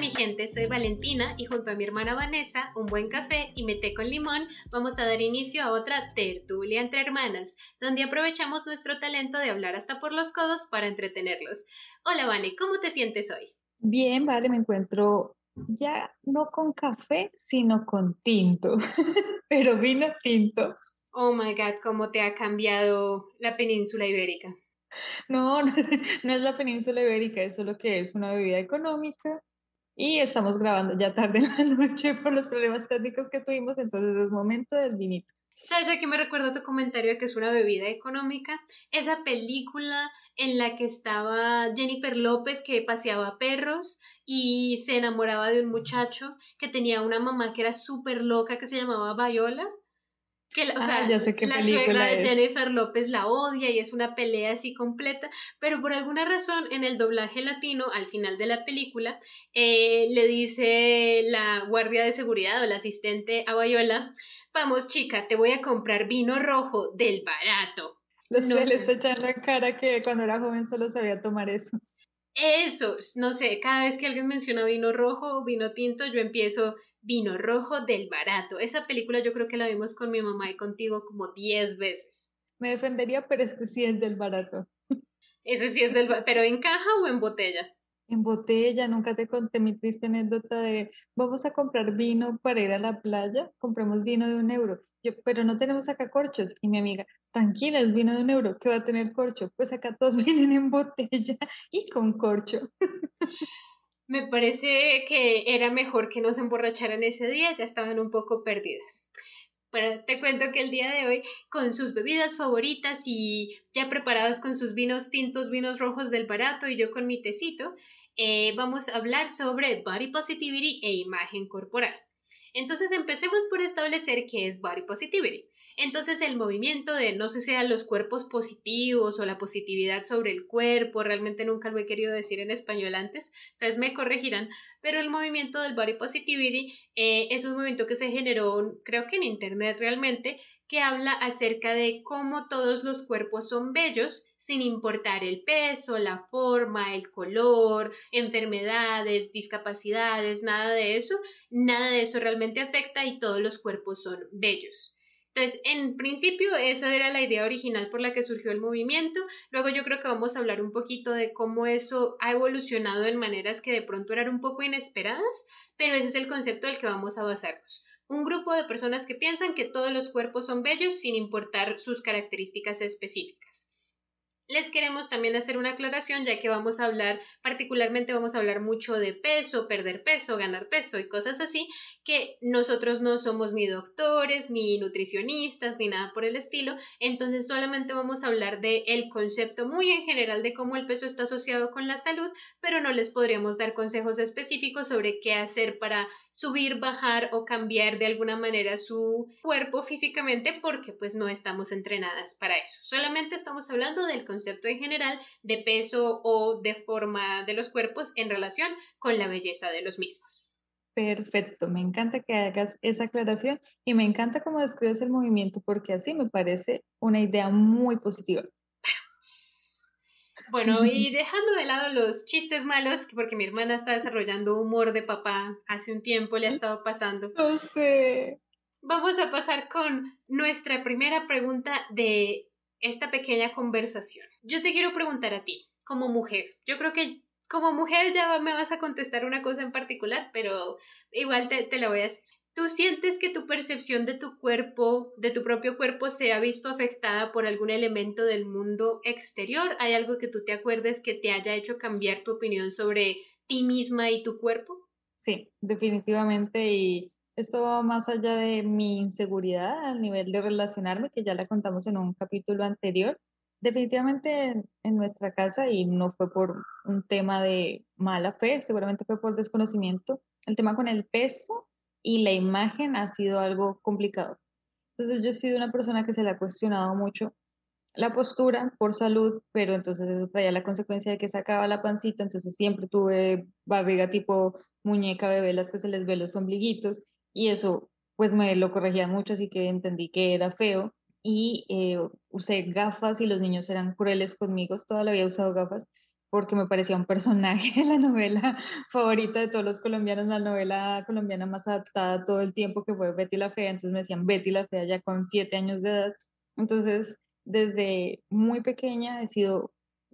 mi gente, soy Valentina y junto a mi hermana Vanessa, un buen café y mete con limón, vamos a dar inicio a otra tertulia entre hermanas, donde aprovechamos nuestro talento de hablar hasta por los codos para entretenerlos. Hola Vane, ¿cómo te sientes hoy? Bien, vale, me encuentro ya no con café, sino con tinto, pero vino tinto. Oh my god, ¿cómo te ha cambiado la península ibérica? No, no es la península ibérica, es lo que es una bebida económica y estamos grabando ya tarde en la noche por los problemas técnicos que tuvimos, entonces es momento del vinito. ¿Sabes a qué me recuerda tu comentario de que es una bebida económica? Esa película en la que estaba Jennifer López que paseaba perros y se enamoraba de un muchacho que tenía una mamá que era súper loca que se llamaba Viola. Que, o Ah, sea, sé la suegra de. Jennifer López la odia y es una pelea así completa, pero por alguna razón en el doblaje latino, al final de la película, eh, le dice la guardia de seguridad o la asistente a Viola, vamos chica, te voy a comprar vino rojo del barato. Lo No sé, sé. le está echando en cara que cuando era joven solo sabía tomar eso. Eso, no sé, cada vez que alguien menciona vino rojo o vino tinto, yo empiezo vino rojo del barato. Esa película yo creo que la vimos con mi mamá y contigo como 10 veces. Me defendería, pero este sí es del barato. Ese sí es del... ba- ¿Pero en caja o en botella? En botella, nunca te conté mi triste anécdota de vamos a comprar vino para ir a la playa, compramos vino de un euro. Yo, pero no tenemos acá corchos. Y mi amiga, tranquila, es vino de un euro, ¿qué va a tener corcho? Pues acá todos vienen en botella y con corcho. Me parece que era mejor que no se emborracharan ese día, ya estaban un poco perdidas. Bueno, te cuento que el día de hoy, con sus bebidas favoritas y ya preparados con sus vinos tintos, vinos rojos del barato y yo con mi tecito, eh, vamos a hablar sobre body positivity e imagen corporal. Entonces empecemos por establecer qué es body positivity. Entonces el movimiento de no sé si sean los cuerpos positivos o la positividad sobre el cuerpo, realmente nunca lo he querido decir en español antes, entonces me corregirán, pero el movimiento del body positivity eh, es un movimiento que se generó creo que en internet realmente, que habla acerca de cómo todos los cuerpos son bellos sin importar el peso, la forma, el color, enfermedades, discapacidades, nada de eso, nada de eso realmente afecta y todos los cuerpos son bellos. Entonces, en principio, esa era la idea original por la que surgió el movimiento. Luego yo creo que vamos a hablar un poquito de cómo eso ha evolucionado en maneras que de pronto eran un poco inesperadas, pero ese es el concepto del que vamos a basarnos. Un grupo de personas que piensan que todos los cuerpos son bellos sin importar sus características específicas. Les queremos también hacer una aclaración, ya que vamos a hablar, particularmente vamos a hablar mucho de peso, perder peso, ganar peso y cosas así, que nosotros no somos ni doctores, ni nutricionistas, ni nada por el estilo, entonces solamente vamos a hablar de el concepto muy en general de cómo el peso está asociado con la salud, pero no les podríamos dar consejos específicos sobre qué hacer para subir, bajar o cambiar de alguna manera su cuerpo físicamente porque pues no estamos entrenadas para eso. Solamente estamos hablando del concepto en general de peso o de forma de los cuerpos en relación con la belleza de los mismos. Perfecto, me encanta que hagas esa aclaración y me encanta cómo describes el movimiento porque así me parece una idea muy positiva. Bueno, y dejando de lado los chistes malos, porque mi hermana está desarrollando humor de papá hace un tiempo, le ha estado pasando. No sé. Vamos a pasar con nuestra primera pregunta de esta pequeña conversación. Yo te quiero preguntar a ti, como mujer. Yo creo que como mujer ya me vas a contestar una cosa en particular, pero igual te, te la voy a hacer. ¿Tú sientes que tu percepción de tu cuerpo, de tu propio cuerpo, se ha visto afectada por algún elemento del mundo exterior? ¿Hay algo que tú te acuerdes que te haya hecho cambiar tu opinión sobre ti misma y tu cuerpo? Sí, definitivamente. Y esto va más allá de mi inseguridad al nivel de relacionarme, que ya la contamos en un capítulo anterior. Definitivamente en, nuestra casa, y no fue por un tema de mala fe, seguramente fue por desconocimiento, el tema con el peso y la imagen ha sido algo complicado. Entonces yo he sido una persona que se le ha cuestionado mucho la postura por salud, pero entonces eso traía la consecuencia de que sacaba la pancita, entonces siempre tuve barriga tipo muñeca bebé, las que se les ve los ombliguitos, y eso pues me lo corregía mucho, así que entendí que era feo y eh, usé gafas y los niños eran crueles conmigo, toda la he usado gafas porque me parecía un personaje de la novela favorita de todos los colombianos, la novela colombiana más adaptada todo el tiempo que fue Betty la Fea, entonces me decían Betty la Fea ya con siete años de edad. Entonces, desde muy pequeña he sido,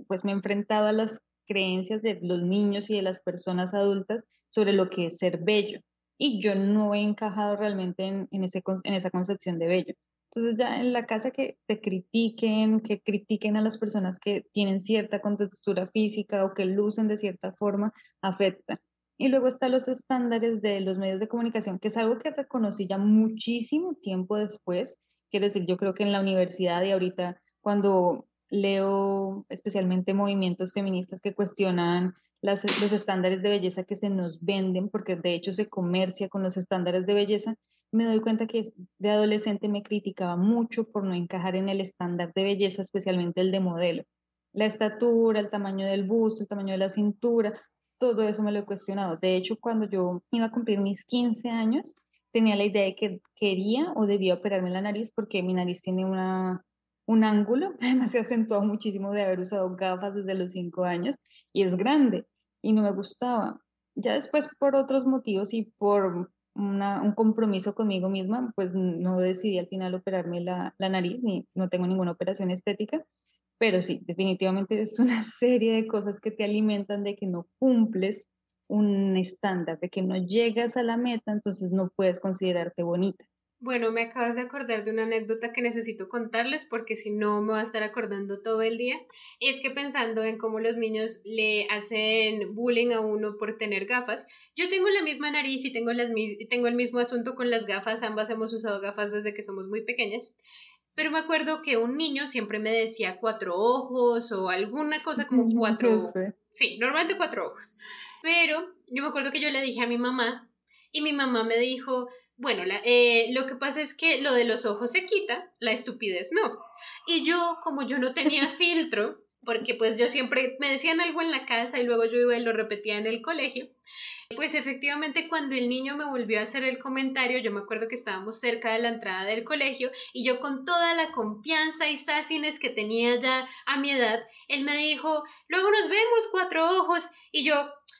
pues me he enfrentado a las creencias de los niños y de las personas adultas sobre lo que es ser bello. Y yo no he encajado realmente en, en, ese, en esa concepción de bello. Entonces ya en la casa que te critiquen, que critiquen a las personas que tienen cierta contextura física o que lucen de cierta forma, afecta. Y luego están los estándares de los medios de comunicación, que es algo que reconocí ya muchísimo tiempo después. Quiero decir, yo creo que en la universidad y ahorita cuando leo especialmente movimientos feministas que cuestionan las, los estándares de belleza que se nos venden, porque de hecho se comercia con los estándares de belleza, me doy cuenta que de adolescente me criticaba mucho por no encajar en el estándar de belleza, especialmente el de modelo. La estatura, el tamaño del busto, el tamaño de la cintura, todo eso me lo he cuestionado. De hecho, cuando yo iba a cumplir mis 15 años, tenía la idea de que quería o debía operarme la nariz porque mi nariz tiene una, un ángulo, además se acentuado muchísimo de haber usado gafas desde los 5 años y es grande y no me gustaba. Ya después por otros motivos y por un compromiso conmigo misma, pues no decidí al final operarme la, la nariz, ni no tengo ninguna operación estética, pero sí, definitivamente es una serie de cosas que te alimentan de que no cumples un estándar, de que no llegas a la meta, entonces no puedes considerarte bonita. Bueno, me acabas de acordar de una anécdota que necesito contarles porque si no me va a estar acordando todo el día. Es que pensando en cómo los niños le hacen bullying a uno por tener gafas, yo tengo la misma nariz y tengo, las, tengo el mismo asunto con las gafas, ambas hemos usado gafas desde que somos muy pequeñas. Pero me acuerdo que un niño siempre me decía cuatro ojos o alguna cosa como cuatro. Sí, normalmente cuatro ojos. Pero yo me acuerdo que yo le dije a mi mamá y mi mamá me dijo, bueno, eh, lo que pasa es que lo de los ojos se quita, la estupidez no. Y yo, como yo no tenía filtro, porque pues yo siempre me decían algo en la casa y luego yo iba y lo repetía en el colegio, pues efectivamente cuando el niño me volvió a hacer el comentario, yo me acuerdo que estábamos cerca de la entrada del colegio y yo con toda la confianza y sásines que tenía ya a mi edad, él me dijo, luego nos vemos cuatro ojos y yo,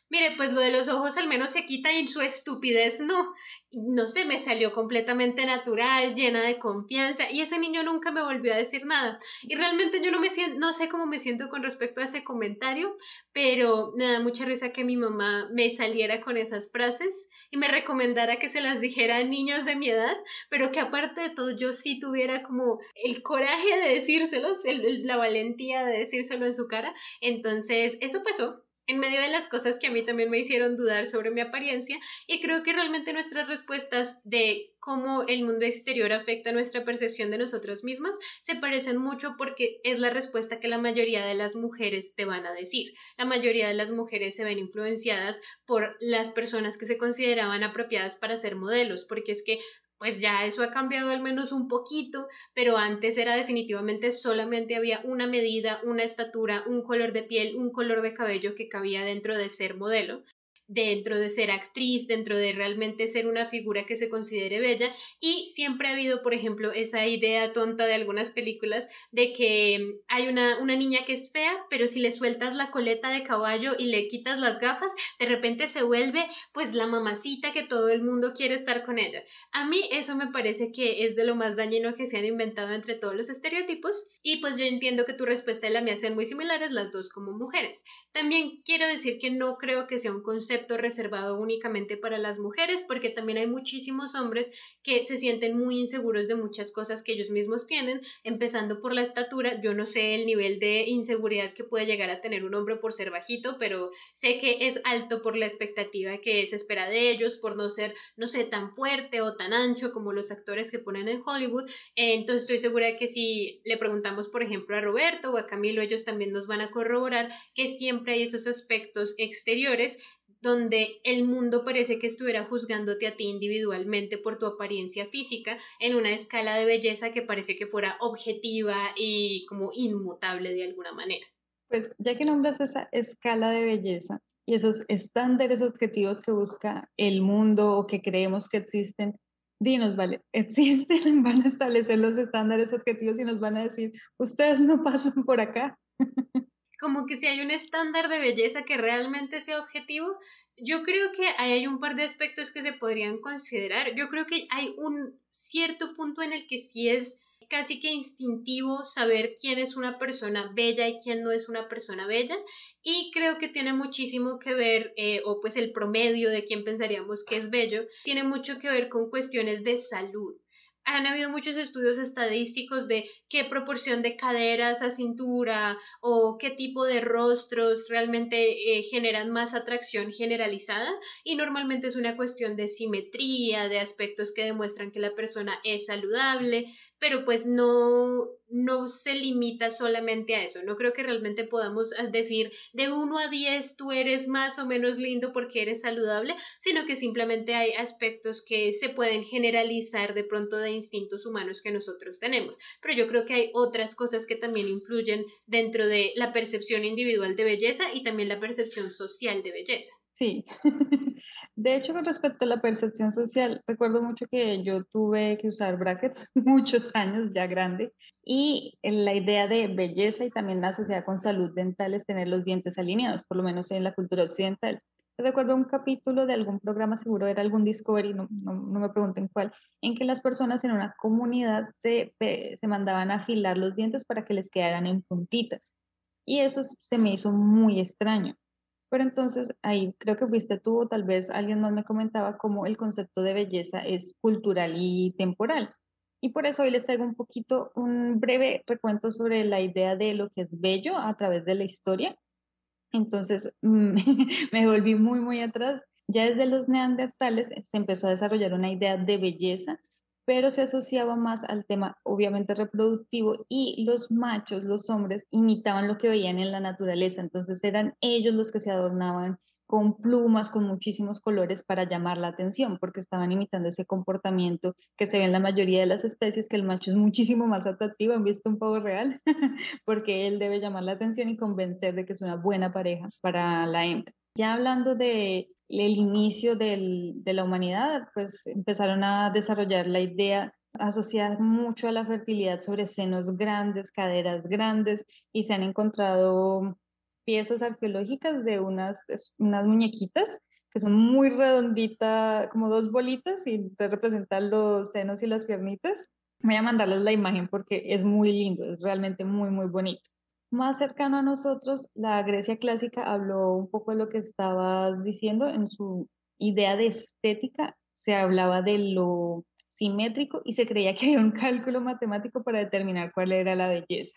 mire, pues lo de los ojos al menos se quita y su estupidez no no sé, me salió completamente natural, llena de confianza y ese niño nunca me volvió a decir nada. Y realmente yo no me siento, no sé cómo me siento con respecto a ese comentario, pero me da mucha risa que mi mamá me saliera con esas frases y me recomendara que se las dijera a niños de mi edad, pero que aparte de todo yo sí tuviera como el coraje de decírselos, la valentía de decírselo en su cara. Entonces, eso pasó en medio de las cosas que a mí también me hicieron dudar sobre mi apariencia y creo que realmente nuestras respuestas de cómo el mundo exterior afecta nuestra percepción de nosotras mismas se parecen mucho porque es la respuesta que la mayoría de las mujeres te van a decir. La mayoría de las mujeres se ven influenciadas por las personas que se consideraban apropiadas para ser modelos, porque es que pues ya eso ha cambiado al menos un poquito, pero antes era definitivamente solamente había una medida, una estatura, un color de piel, un color de cabello que cabía dentro de ser modelo dentro de ser actriz, dentro de realmente ser una figura que se considere bella y siempre ha habido, por ejemplo, esa idea tonta de algunas películas de que hay una, una niña que es fea, pero si le sueltas la coleta de caballo y le quitas las gafas, de repente se vuelve pues la mamacita que todo el mundo quiere estar con ella. A mí eso me parece que es de lo más dañino que se han inventado entre todos los estereotipos y pues yo entiendo que tu respuesta y la mía sean muy similares las dos como mujeres. También quiero decir que no creo que sea un concepto reservado únicamente para las mujeres, porque también hay muchísimos hombres que se sienten muy inseguros de muchas cosas que ellos mismos tienen, empezando por la estatura. Yo no sé el nivel de inseguridad que puede llegar a tener un hombre por ser bajito, pero sé que es alto por la expectativa que se espera de ellos, por no ser, no sé, tan fuerte o tan ancho como los actores que ponen en Hollywood. Entonces estoy segura de que si le preguntamos, por ejemplo, a Roberto o a Camilo, ellos también nos van a corroborar que siempre hay esos aspectos exteriores donde el mundo parece que estuviera juzgándote a ti individualmente por tu apariencia física en una escala de belleza que parece que fuera objetiva y como inmutable de alguna manera. Pues ya que nombras esa escala de belleza y esos estándares objetivos que busca el mundo o que creemos que existen, dinos, vale, existen, van a establecer los estándares objetivos y nos van a decir, ustedes no pasan por acá. como que si hay un estándar de belleza que realmente sea objetivo, yo creo que hay un par de aspectos que se podrían considerar. Yo creo que hay un cierto punto en el que sí es casi que instintivo saber quién es una persona bella y quién no es una persona bella y creo que tiene muchísimo que ver eh, o pues el promedio de quién pensaríamos que es bello tiene mucho que ver con cuestiones de salud han habido muchos estudios estadísticos de qué proporción de caderas a cintura o qué tipo de rostros realmente eh, generan más atracción generalizada. Y normalmente es una cuestión de simetría, de aspectos que demuestran que la persona es saludable, pero pues no, no se limita solamente a eso. No creo que realmente podamos ah, decir de 1 a 10 tú eres más o menos lindo porque eres saludable, sino que simplemente hay aspectos que se pueden generalizar de pronto de instintos humanos que nosotros tenemos. Pero yo creo que hay otras cosas que también influyen dentro de la percepción individual de belleza y también la percepción social de belleza. Sí, De hecho, con respecto a la percepción social, recuerdo mucho que yo tuve que usar brackets muchos años, ya grande, y la idea de belleza y también la sociedad con salud dental es tener los dientes alineados, por lo menos en la cultura occidental. Recuerdo un capítulo de algún programa, seguro era algún Discovery, no, no, no me pregunten cuál, en que las personas en una comunidad se, se mandaban a afilar los dientes para que les quedaran en puntitas. Y eso se me hizo muy extraño pero entonces ahí creo que fuiste tú o tal vez alguien más me comentaba cómo el concepto de belleza es cultural y temporal. Y por eso hoy les traigo un poquito, un breve recuento sobre la idea de lo que es bello a través de la historia. Entonces me volví muy, muy atrás. Ya desde los neandertales se empezó a desarrollar una idea de belleza pero se asociaba más al tema obviamente reproductivo y los machos, los hombres, imitaban lo que veían en la naturaleza, entonces eran ellos los que se adornaban con plumas, con muchísimos colores para llamar la atención, porque estaban imitando ese comportamiento que se ve en la mayoría de las especies, que el macho es muchísimo más atractivo. En visto un pavo real, porque él debe llamar la atención y convencer de que es una buena pareja para la hembra. Ya hablando de el inicio de la humanidad, pues empezaron a desarrollar la idea asociada mucho a la fertilidad sobre senos grandes, caderas grandes, y se han encontrado piezas arqueológicas de unas, unas muñequitas que son muy redonditas, como dos bolitas, y te representan los senos y las piernitas. Voy a mandarles la imagen porque es muy lindo, es realmente muy, muy bonito. Más cercano a nosotros, la Grecia clásica habló un poco de lo que estabas diciendo en su idea de estética, se hablaba de lo simétrico y se creía que había un cálculo matemático para determinar cuál era la belleza.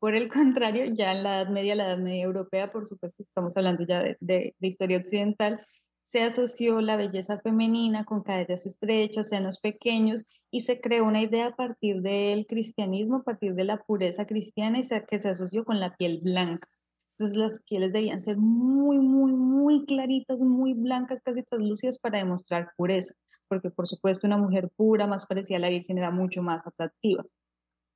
Por el contrario, ya en la Edad Media, la Edad Media Europea, por supuesto, estamos hablando ya de, de historia occidental, se asoció la belleza femenina con caderas estrechas, senos pequeños y se creó una idea a partir del cristianismo, a partir de la pureza cristiana y que se asoció con la piel blanca. Entonces las pieles debían ser muy, muy, muy claritas, muy blancas, casi translúcidas para demostrar pureza, porque por supuesto una mujer pura, más parecida a la Virgen, era mucho más atractiva.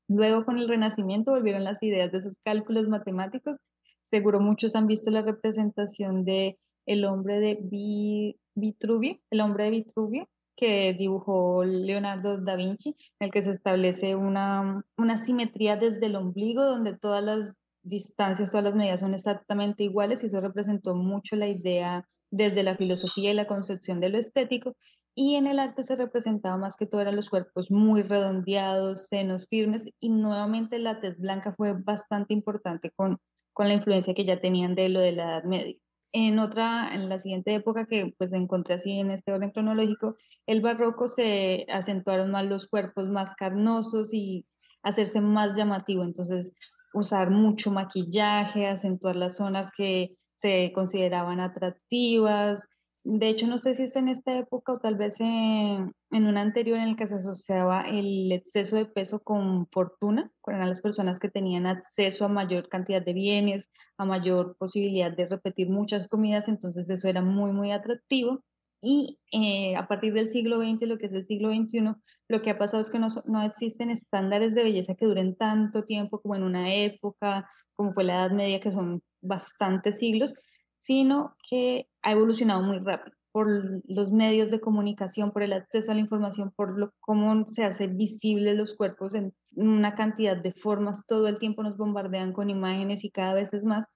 Luego con el Renacimiento volvieron las ideas de esos cálculos matemáticos. Seguro muchos han visto la representación de el hombre de Vitruvio, el hombre de Vitruvio, que dibujó Leonardo da Vinci, en el que se establece una, una simetría desde el ombligo, donde todas las distancias, todas las medidas son exactamente iguales, y eso representó mucho la idea desde la filosofía y la concepción de lo estético, y en el arte se representaba más que todo eran los cuerpos muy redondeados, senos firmes, y nuevamente la tez blanca fue bastante importante con, con la influencia que ya tenían de lo de la Edad Media. En otra, en la siguiente época que pues encontré así en este orden cronológico, el barroco se acentuaron más los cuerpos más carnosos y hacerse más llamativo, entonces usar mucho maquillaje, acentuar las zonas que se consideraban atractivas, de hecho, no sé si es en esta época o tal vez en, en una anterior en el que se asociaba el exceso de peso con fortuna, con las personas que tenían acceso a mayor cantidad de bienes, a mayor posibilidad de repetir muchas comidas, entonces eso era muy, muy atractivo. Y eh, a partir del siglo XX, lo que es el siglo XXI, lo que ha pasado es que no, no existen estándares de belleza que duren tanto tiempo como en una época, como fue la Edad Media, que son bastantes siglos, sino que ha evolucionado muy rápido por los medios de comunicación, por el acceso a la información, por lo, cómo se hacen visibles los cuerpos en una cantidad de formas, todo el tiempo nos bombardean con imágenes y cada vez es más.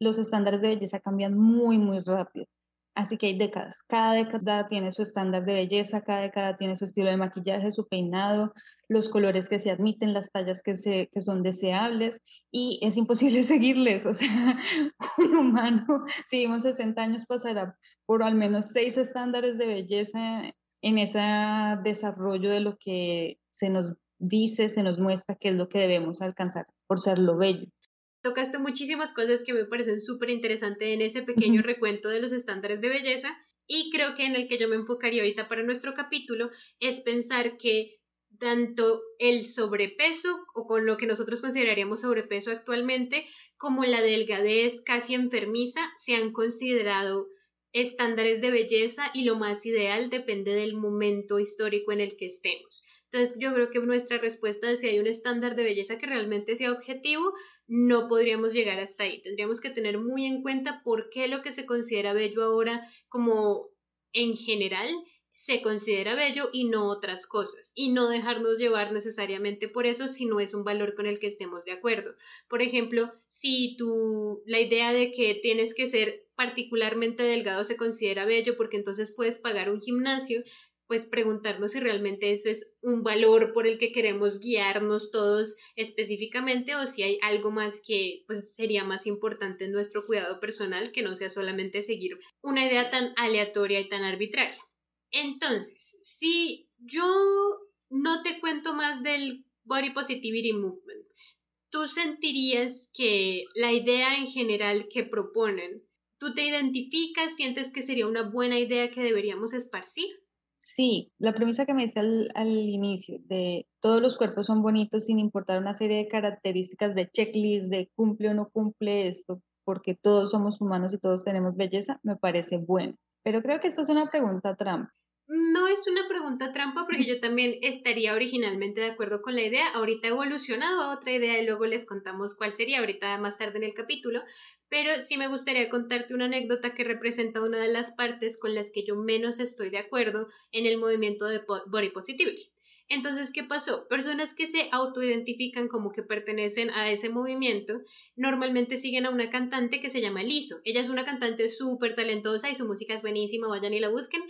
los estándares de belleza cambian muy, muy rápido. Así que hay décadas. Cada década tiene su estándar de belleza, cada década tiene su estilo de maquillaje, su peinado, los colores que se admiten, las tallas que, se, que son deseables y es imposible seguirles. O sea, un humano, si vivimos 60 años, pasará por al menos seis estándares de belleza en ese desarrollo de lo que se nos dice, se nos muestra que es lo que debemos alcanzar por ser lo bello. Tocaste muchísimas cosas que me parecen súper interesantes en ese pequeño recuento de los estándares de belleza y creo que en el que yo me enfocaría ahorita para nuestro capítulo es pensar que tanto el sobrepeso o con lo que nosotros consideraríamos sobrepeso actualmente como la delgadez casi enfermiza se han considerado estándares de belleza y lo más ideal depende del momento histórico en el que estemos. Entonces yo creo que nuestra respuesta es si hay un estándar de belleza que realmente sea objetivo, no podríamos llegar hasta ahí. Tendríamos que tener muy en cuenta por qué lo que se considera bello ahora como en general se considera bello y no otras cosas, y no dejarnos llevar necesariamente por eso si no es un valor con el que estemos de acuerdo. Por ejemplo, si tú la idea de que tienes que ser particularmente delgado se considera bello porque entonces puedes pagar un gimnasio, pues preguntarnos si realmente eso es un valor por el que queremos guiarnos todos específicamente o si hay algo más que pues sería más importante en nuestro cuidado personal que no sea solamente seguir una idea tan aleatoria y tan arbitraria. Entonces, si yo no te cuento más del Body Positivity Movement, ¿tú sentirías que la idea en general que proponen, tú te identificas, sientes que sería una buena idea que deberíamos esparcir? Sí, la premisa que me dice al, inicio de todos los cuerpos son bonitos sin importar una serie de características de checklist, de cumple o no cumple esto, porque todos somos humanos y todos tenemos belleza, me parece bueno. Pero creo que esto es una pregunta trampa. No es una pregunta trampa porque yo también estaría originalmente de acuerdo con la idea. Ahorita he evolucionado a otra idea y luego les contamos cuál sería ahorita más tarde en el capítulo. Pero sí me gustaría contarte una anécdota que representa una de las partes con las que yo menos estoy de acuerdo en el movimiento de Body Positivity. Entonces, ¿qué pasó? Personas que se autoidentifican como que pertenecen a ese movimiento, normalmente siguen a una cantante que se llama Liso. Ella es una cantante súper talentosa y su música es buenísima, vayan y la busquen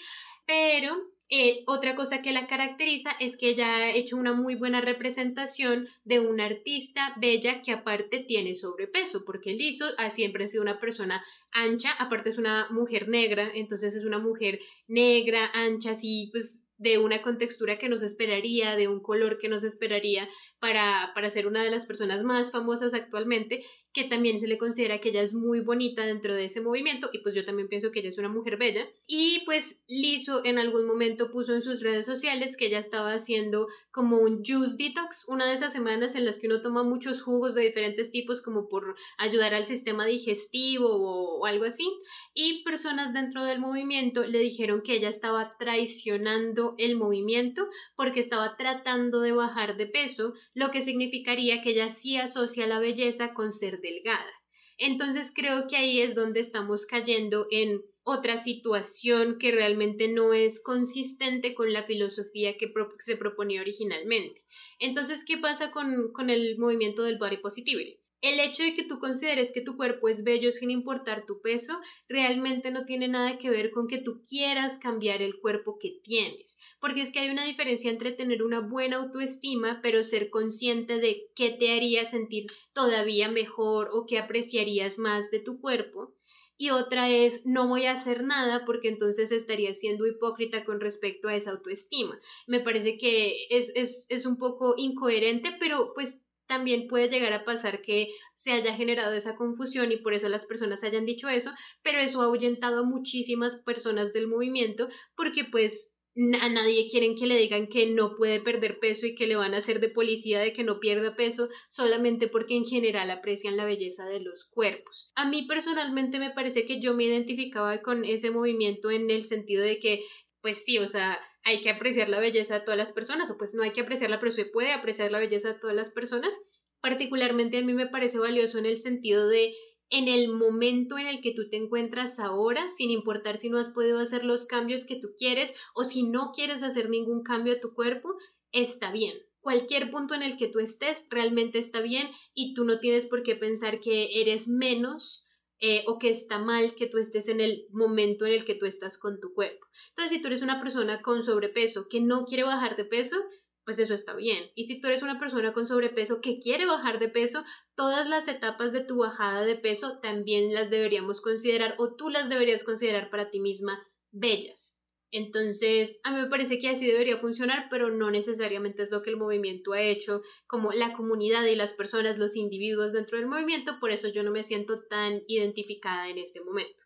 pero eh, otra cosa que la caracteriza es que ella ha hecho una muy buena representación de una artista bella que aparte tiene sobrepeso, porque Lizo ha siempre sido una persona ancha, aparte es una mujer negra, entonces es una mujer negra, ancha, así pues de una contextura que nos esperaría, de un color que nos esperaría para, para ser una de las personas más famosas actualmente que también se le considera que ella es muy bonita dentro de ese movimiento y pues yo también pienso que ella es una mujer bella. Y pues Lizo en algún momento puso en sus redes sociales que ella estaba haciendo como un juice detox, una de esas semanas en las que uno toma muchos jugos de diferentes tipos como por ayudar al sistema digestivo o algo así. Y personas dentro del movimiento le dijeron que ella estaba traicionando el movimiento porque estaba tratando de bajar de peso, lo que significaría que ella sí asocia la belleza con ser delgada. Entonces creo que ahí es donde estamos cayendo en otra situación que realmente no es consistente con la filosofía que se proponía originalmente. Entonces, ¿qué pasa con, con el movimiento del body positivity? El hecho de que tú consideres que tu cuerpo es bello sin importar tu peso, realmente no tiene nada que ver con que tú quieras cambiar el cuerpo que tienes, porque es que hay una diferencia entre tener una buena autoestima, pero ser consciente de qué te haría sentir todavía mejor o qué apreciarías más de tu cuerpo. Y otra es, no voy a hacer nada porque entonces estaría siendo hipócrita con respecto a esa autoestima. Me parece que es, es, es un poco incoherente, pero pues también puede llegar a pasar que se haya generado esa confusión y por eso las personas hayan dicho eso, pero eso ha ahuyentado a muchísimas personas del movimiento porque pues a nadie quieren que le digan que no puede perder peso y que le van a hacer de policía de que no pierda peso solamente porque en general aprecian la belleza de los cuerpos. A mí personalmente me parece que yo me identificaba con ese movimiento en el sentido de que pues sí, o sea, hay que apreciar la belleza de todas las personas, o pues no hay que apreciarla, pero se puede apreciar la belleza de todas las personas. Particularmente a mí me parece valioso en el sentido de en el momento en el que tú te encuentras ahora, sin importar si no has podido hacer los cambios que tú quieres o si no quieres hacer ningún cambio a tu cuerpo, está bien. Cualquier punto en el que tú estés realmente está bien y tú no tienes por qué pensar que eres menos eh, o que está mal que tú estés en el momento en el que tú estás con tu cuerpo. Entonces, si tú eres una persona con sobrepeso que no quiere bajar de peso, pues eso está bien. Y si tú eres una persona con sobrepeso que quiere bajar de peso, todas las etapas de tu bajada de peso también las deberíamos considerar o tú las deberías considerar para ti misma bellas. Entonces, a mí me parece que así debería funcionar, pero no necesariamente es lo que el movimiento ha hecho, como la comunidad y las personas, los individuos dentro del movimiento, por eso yo no me siento tan identificada en este momento.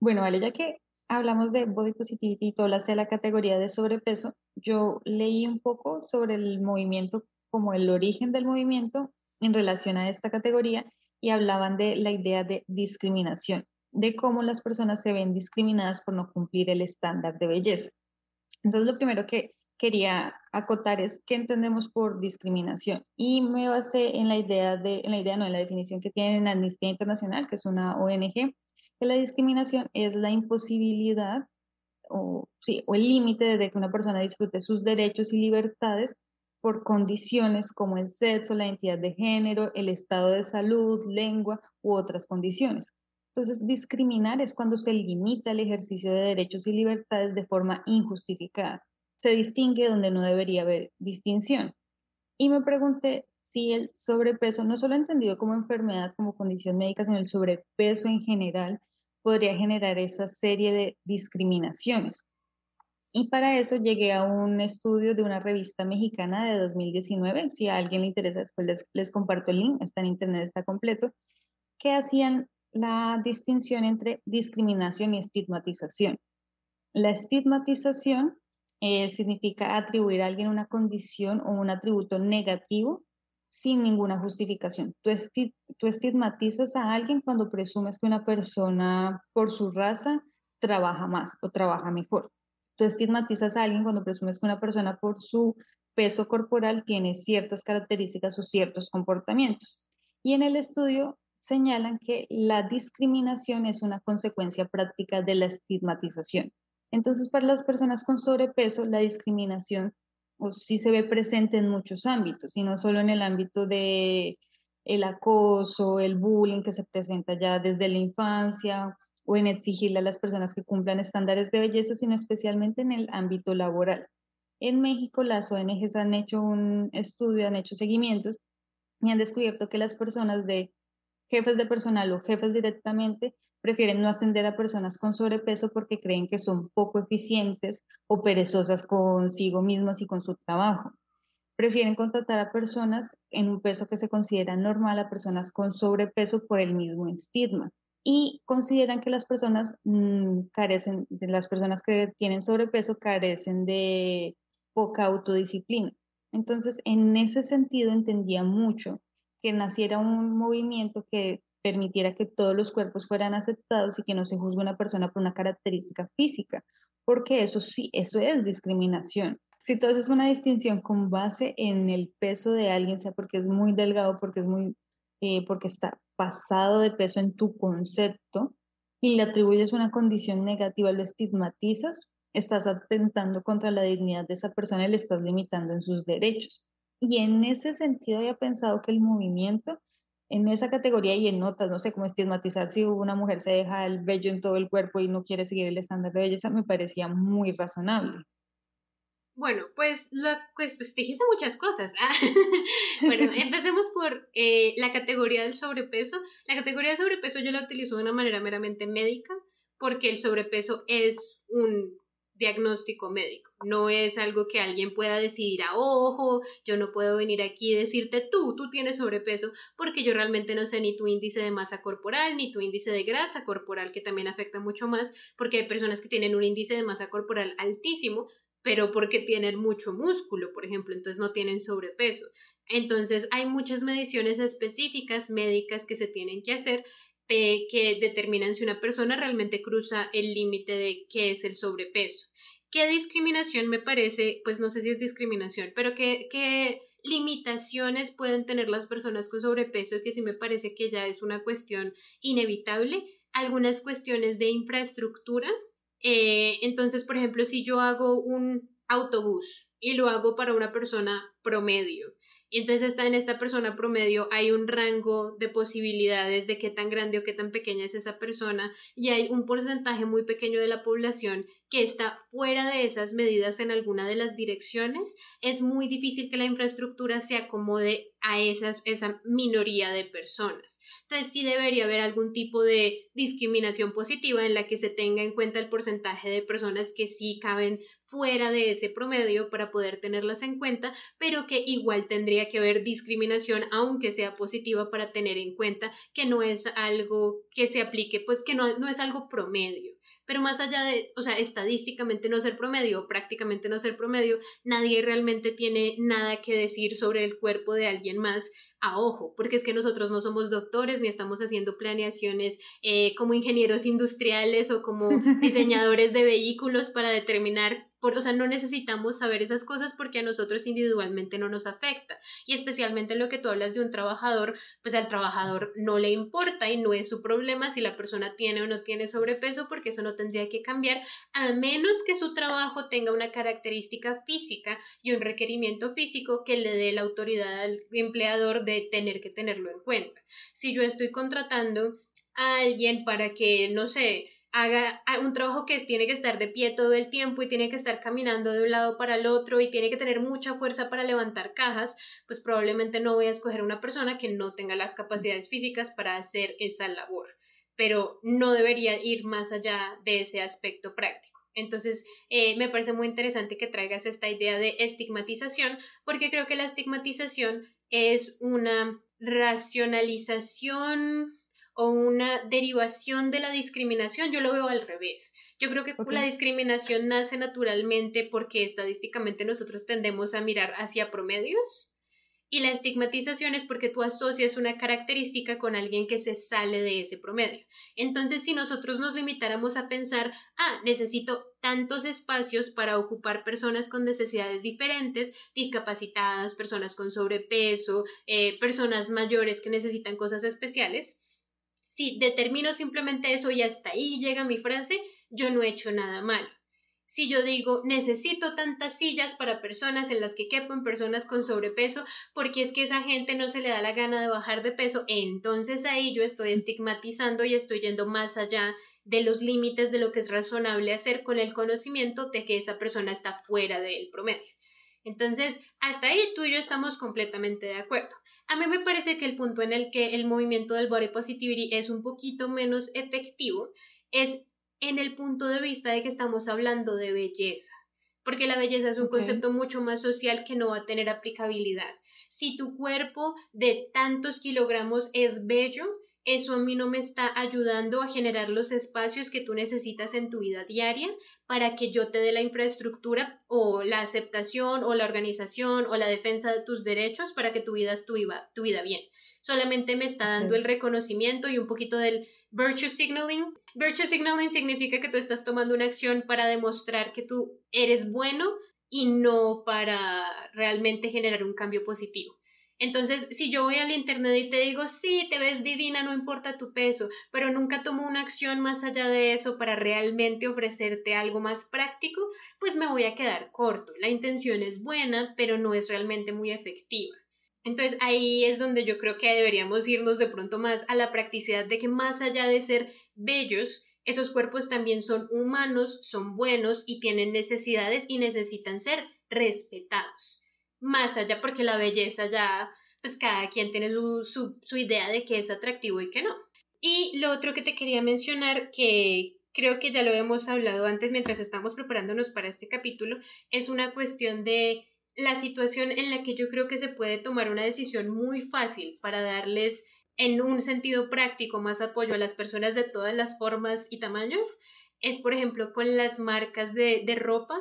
Bueno, vale, ya que hablamos de body positivity y tú hablaste de la categoría de sobrepeso, yo leí un poco sobre el movimiento, como el origen del movimiento en relación a esta categoría y hablaban de la idea de discriminación de cómo las personas se ven discriminadas por no cumplir el estándar de belleza. Entonces, lo primero que quería acotar es qué entendemos por discriminación y me basé en la idea de en la idea no en la definición que tienen en Amnistía Internacional, que es una ONG, que la discriminación es la imposibilidad o sí, o el límite de que una persona disfrute sus derechos y libertades por condiciones como el sexo, la identidad de género, el estado de salud, lengua u otras condiciones. Entonces, discriminar es cuando se limita el ejercicio de derechos y libertades de forma injustificada. Se distingue donde no debería haber distinción. Y me pregunté si el sobrepeso, no solo entendido como enfermedad, como condición médica, sino el sobrepeso en general, podría generar esa serie de discriminaciones. Y para eso llegué a un estudio de una revista mexicana de 2019. Si a alguien le interesa, después les, les comparto el link, está en internet, está completo, que hacían la distinción entre discriminación y estigmatización. La estigmatización eh, significa atribuir a alguien una condición o un atributo negativo sin ninguna justificación. Tú, tú estigmatizas a alguien cuando presumes que una persona por su raza trabaja más o trabaja mejor. Tú estigmatizas a alguien cuando presumes que una persona por su peso corporal tiene ciertas características o ciertos comportamientos. Y en el estudio señalan que la discriminación es una consecuencia práctica de la estigmatización. Entonces, para las personas con sobrepeso, la discriminación sí se ve presente en muchos ámbitos, y no solo en el ámbito de el acoso, el bullying que se presenta ya desde la infancia o en exigirle a las personas que cumplan estándares de belleza, sino especialmente en el ámbito laboral. En México, las ONGs han hecho un estudio, han hecho seguimientos y han descubierto que las personas de jefes de personal o jefes directamente prefieren no ascender a personas con sobrepeso porque creen que son poco eficientes o perezosas consigo mismas y con su trabajo. Prefieren contratar a personas en un peso que se considera normal a personas con sobrepeso por el mismo estigma. Y consideran que las personas mm, carecen, las personas que tienen sobrepeso carecen de poca autodisciplina. Entonces, en ese sentido entendía mucho que naciera un movimiento que permitiera que todos los cuerpos fueran aceptados y que no se juzgue una persona por una característica física, porque eso sí, eso es discriminación. Si tú haces una distinción con base en el peso de alguien, sea porque es muy delgado, porque es muy, eh, porque está pasado de peso en tu concepto y le atribuyes una condición negativa, lo estigmatizas, estás atentando contra la dignidad de esa persona y le estás limitando en sus derechos. Y en ese sentido había pensado que el movimiento, en esa categoría y en otras, no sé cómo estigmatizar si una mujer se deja el vello en todo el cuerpo y no quiere seguir el estándar de belleza, me parecía muy razonable. Bueno, pues, lo, pues, pues dijiste muchas cosas. Ah, bueno, empecemos por eh, la categoría del sobrepeso. La categoría del sobrepeso yo la utilizo de una manera meramente médica porque el sobrepeso es un diagnóstico médico. No es algo que alguien pueda decidir a ojo, yo no puedo venir aquí y decirte tú, tú tienes sobrepeso, porque yo realmente no sé ni tu índice de masa corporal, ni tu índice de grasa corporal, que también afecta mucho más, porque hay personas que tienen un índice de masa corporal altísimo, pero porque tienen mucho músculo, por ejemplo, entonces no tienen sobrepeso. Entonces hay muchas mediciones específicas médicas que se tienen que hacer que determinan si una persona realmente cruza el límite de qué es el sobrepeso. ¿Qué discriminación me parece? Pues no sé si es discriminación, pero qué, qué limitaciones pueden tener las personas con sobrepeso, que sí me parece que ya es una cuestión inevitable. Algunas cuestiones de infraestructura. Eh, entonces, por ejemplo, si yo hago un autobús y lo hago para una persona promedio, Y entonces está en esta persona promedio hay un rango de posibilidades de qué tan grande o qué tan pequeña es esa persona y hay un porcentaje muy pequeño de la población que está fuera de esas medidas en alguna de las direcciones, es muy difícil que la infraestructura se acomode a esas, esa minoría de personas. Entonces sí debería haber algún tipo de discriminación positiva en la que se tenga en cuenta el porcentaje de personas que sí caben fuera de ese promedio para poder tenerlas en cuenta, pero que igual tendría que haber discriminación, aunque sea positiva, para tener en cuenta que no es algo que se aplique, pues que no, no es algo promedio. Pero más allá de, o sea, estadísticamente no ser promedio, prácticamente no ser promedio, nadie realmente tiene nada que decir sobre el cuerpo de alguien más a ojo, porque es que nosotros no somos doctores ni estamos haciendo planeaciones eh, como ingenieros industriales o como diseñadores de vehículos para determinar o sea, no necesitamos saber esas cosas porque a nosotros individualmente no nos afecta. Y especialmente lo que tú hablas de un trabajador, pues al trabajador no le importa y no es su problema si la persona tiene o no tiene sobrepeso porque eso no tendría que cambiar a menos que su trabajo tenga una característica física y un requerimiento físico que le dé la autoridad al empleador de tener que tenerlo en cuenta. Si yo estoy contratando a alguien para que, no sé, haga un trabajo que tiene que estar de pie todo el tiempo y tiene que estar caminando de un lado para el otro y tiene que tener mucha fuerza para levantar cajas, pues probablemente no voy a escoger una persona que no tenga las capacidades físicas para hacer esa labor, pero no debería ir más allá de ese aspecto práctico. Entonces, eh, me parece muy interesante que traigas esta idea de estigmatización, porque creo que la estigmatización es una racionalización o una derivación de la discriminación, yo lo veo al revés. Yo creo que la discriminación nace naturalmente porque estadísticamente nosotros tendemos a mirar hacia promedios y la estigmatización es porque tú asocias una característica con alguien que se sale de ese promedio. Entonces, si nosotros nos limitáramos a pensar, ah, necesito tantos espacios para ocupar personas con necesidades diferentes, discapacitadas, personas con sobrepeso, eh, personas mayores que necesitan cosas especiales, si determino simplemente eso y hasta ahí llega mi frase, yo no he hecho nada mal. Si yo digo, necesito tantas sillas para personas en las que quepan personas con sobrepeso, porque es que esa gente no se le da la gana de bajar de peso, entonces ahí yo estoy estigmatizando y estoy yendo más allá de los límites de lo que es razonable hacer con el conocimiento de que esa persona está fuera del promedio. Entonces, hasta ahí tú y yo estamos completamente de acuerdo. A mí me parece que el punto en el que el movimiento del body positivity es un poquito menos efectivo es en el punto de vista de que estamos hablando de belleza, porque la belleza es un concepto mucho más social que no va a tener aplicabilidad. Si tu cuerpo de tantos kilogramos es bello, eso a mí no me está ayudando a generar los espacios que tú necesitas en tu vida diaria para que yo te dé la infraestructura o la aceptación o la organización o la defensa de tus derechos para que tu vida es tu, tu vida bien. Solamente me está dando el reconocimiento y un poquito del virtue signaling. Virtue signaling significa que tú estás tomando una acción para demostrar que tú eres bueno y no para realmente generar un cambio positivo. Entonces, si yo voy al internet y te digo, sí, te ves divina, no importa tu peso, pero nunca tomo una acción más allá de eso para realmente ofrecerte algo más práctico, pues me voy a quedar corto. La intención es buena, pero no es realmente muy efectiva. Entonces ahí es donde yo creo que deberíamos irnos de pronto más a la practicidad de que más allá de ser bellos, esos cuerpos también son humanos, son buenos y tienen necesidades y necesitan ser respetados más allá porque la belleza ya, pues cada quien tiene su, su, idea de qué es atractivo y qué no. Y lo otro que te quería mencionar, que creo que ya lo hemos hablado antes mientras estamos preparándonos para este capítulo, es una cuestión de la situación en la que yo creo que se puede tomar una decisión muy fácil para darles en un sentido práctico más apoyo a las personas de todas las formas y tamaños, es por ejemplo con las marcas de, de ropa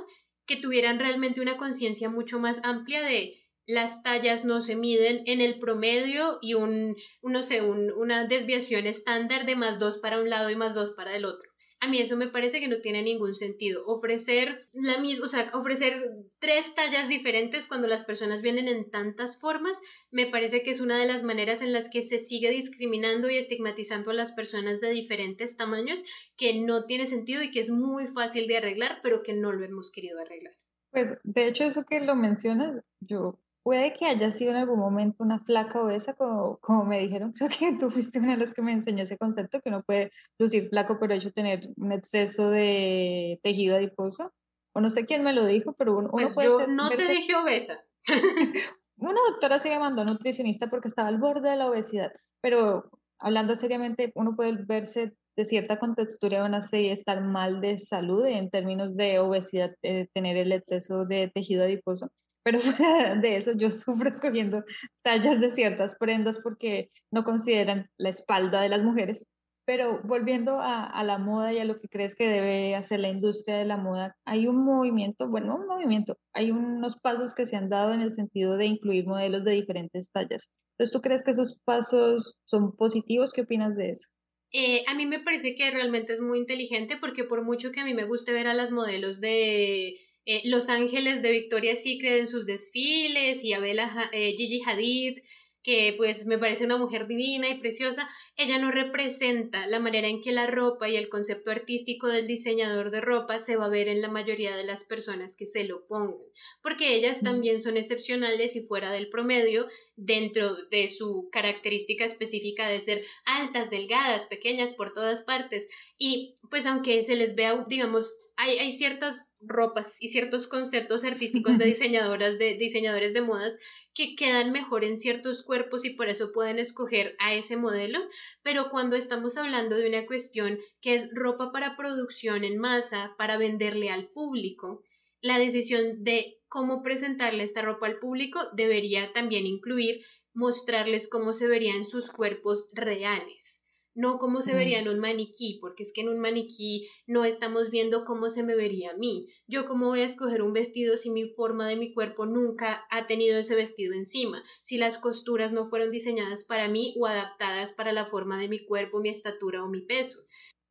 que tuvieran realmente una conciencia mucho más amplia de las tallas no se miden en el promedio y un, no sé, una desviación estándar de más dos para un lado y más dos para el otro. A mí eso me parece que no tiene ningún sentido. Ofrecer la misma, o sea, ofrecer tres tallas diferentes cuando las personas vienen en tantas formas, me parece que es una de las maneras en las que se sigue discriminando y estigmatizando a las personas de diferentes tamaños, que no tiene sentido y que es muy fácil de arreglar, pero que no lo hemos querido arreglar. Pues de hecho eso que lo mencionas, yo puede que haya sido en algún momento una flaca obesa, como, como me dijeron, creo que tú fuiste una de las que me enseñó ese concepto, que uno puede lucir flaco, pero hecho tener un exceso de tejido adiposo. O no sé quién me lo dijo, pero uno, pues puede yo no te dije obesa. una doctora se me mandó nutricionista porque estaba al borde de la obesidad, pero hablando seriamente, uno puede verse de cierta contextura van a estar mal de salud en términos de obesidad, eh, tener el exceso de tejido adiposo. Pero fuera de eso, yo sufro escogiendo tallas de ciertas prendas porque no consideran la espalda de las mujeres. Pero volviendo a, a, la moda y a lo que crees que debe hacer la industria de la moda, hay un movimiento, bueno, un movimiento, hay unos pasos que se han dado en el sentido de incluir modelos de diferentes tallas. Entonces, ¿tú crees que esos pasos son positivos? ¿Qué opinas de eso? Eh, a mí me parece que realmente es muy inteligente porque por mucho que a mí me guste ver a las modelos de eh, Los Ángeles de Victoria's Secret en sus desfiles y a Bella, eh, Gigi Hadid que pues me parece una mujer divina y preciosa, ella no representa la manera en que la ropa y el concepto artístico del diseñador de ropa se va a ver en la mayoría de las personas que se lo pongan, porque ellas también son excepcionales y fuera del promedio dentro de su característica específica de ser altas, delgadas, pequeñas por todas partes y pues aunque se les vea, digamos, hay, hay ciertas ropas y ciertos conceptos artísticos de diseñadoras, de diseñadores de modas que quedan mejor en ciertos cuerpos y por eso pueden escoger a ese modelo, pero cuando estamos hablando de una cuestión que es ropa para producción en masa, para venderle al público, la decisión de cómo presentarle esta ropa al público debería también incluir mostrarles cómo se verían sus cuerpos reales no cómo se vería en un maniquí, porque es que en un maniquí no estamos viendo cómo se me vería a mí. Yo cómo voy a escoger un vestido si mi forma de mi cuerpo nunca ha tenido ese vestido encima, si las costuras no fueron diseñadas para mí o adaptadas para la forma de mi cuerpo, mi estatura o mi peso.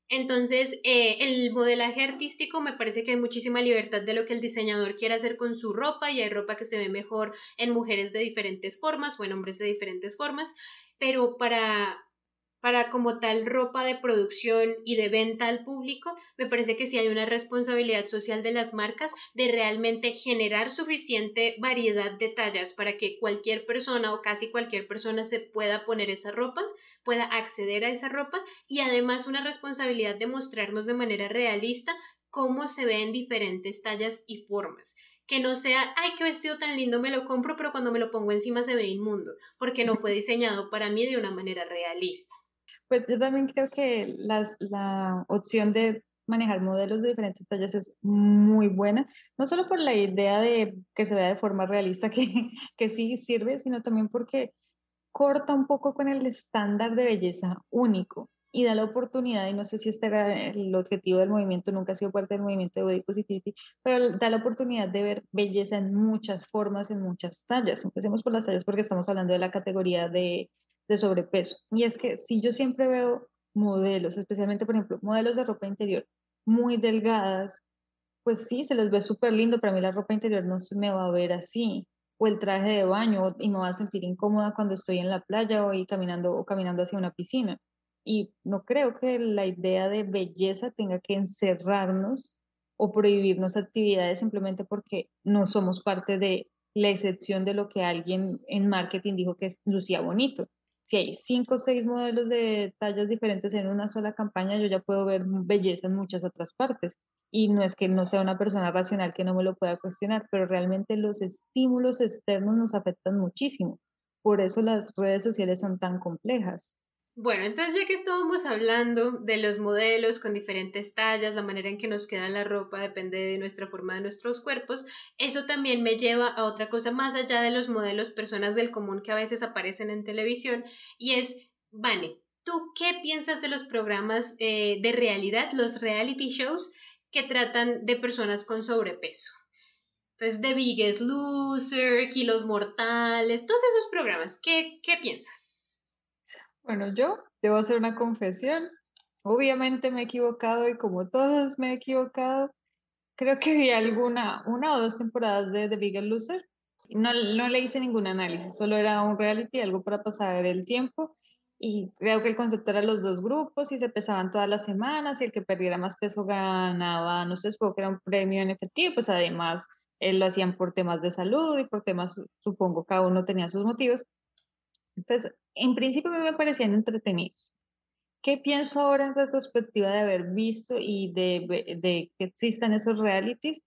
Entonces, eh, el modelaje artístico me parece que hay muchísima libertad de lo que el diseñador quiere hacer con su ropa y hay ropa que se ve mejor en mujeres de diferentes formas o en hombres de diferentes formas, pero para para como tal ropa de producción y de venta al público, me parece que sí hay una responsabilidad social de las marcas de realmente generar suficiente variedad de tallas para que cualquier persona o casi cualquier persona se pueda poner esa ropa, pueda acceder a esa ropa y además una responsabilidad de mostrarnos de manera realista cómo se ve en diferentes tallas y formas que no sea, ay, qué vestido tan lindo, me lo compro, pero cuando me lo pongo encima se ve inmundo, porque no fue diseñado para mí de una manera realista. Pues yo también creo que las, la opción de manejar modelos de diferentes tallas es muy buena, no solo por la idea de que se vea de forma realista, que, que sí sirve, sino también porque corta un poco con el estándar de belleza único y da la oportunidad, y no sé si este era el objetivo del movimiento, nunca ha sido parte del movimiento de Body Positivity, pero da la oportunidad de ver belleza en muchas formas, en muchas tallas. Empecemos por las tallas porque estamos hablando de la categoría de de sobrepeso. Y es que si yo siempre veo modelos, especialmente, por ejemplo, modelos de ropa interior muy delgadas, pues sí, se les ve súper lindo, pero a mí la ropa interior no se me va a ver así. O el traje de baño, y me va a sentir incómoda cuando estoy en la playa o caminando, o caminando hacia una piscina. Y no creo que la idea de belleza tenga que encerrarnos o prohibirnos actividades simplemente porque no somos parte de la excepción de lo que alguien en marketing dijo que lucía bonito si hay cinco o seis modelos de tallas diferentes en una sola campaña, yo ya puedo ver belleza en muchas otras partes. Y no es que no sea una persona racional que no me lo pueda cuestionar, pero realmente los estímulos externos nos afectan muchísimo. Por eso las redes sociales son tan complejas. Bueno, entonces ya que estábamos hablando de los modelos con diferentes tallas, la manera en que nos queda la ropa depende de nuestra forma de nuestros cuerpos, eso también me lleva a otra cosa más allá de los modelos, personas del común que a veces aparecen en televisión, y es, Vane, ¿tú qué piensas de los programas eh, de realidad, los reality shows que tratan de personas con sobrepeso? Entonces, The Biggest Loser, Kilos Mortales, todos esos programas, ¿qué, qué piensas? Bueno, yo debo hacer una confesión. Obviamente me he equivocado y como todos me he equivocado, creo que vi alguna, una o dos temporadas de The Biggest Loser. No, no le hice ningún análisis, solo era un reality, algo para pasar el tiempo. Y creo que el concepto era los dos grupos y se pesaban todas las semanas y el que perdiera más peso ganaba, no sé, supongo que era un premio en efectivo, pues además eh, lo hacían por temas de salud y por temas, supongo, cada uno tenía sus motivos. Entonces, en principio me parecían entretenidos. ¿Qué pienso ahora en retrospectiva de haber visto y de, de que existan esos realities?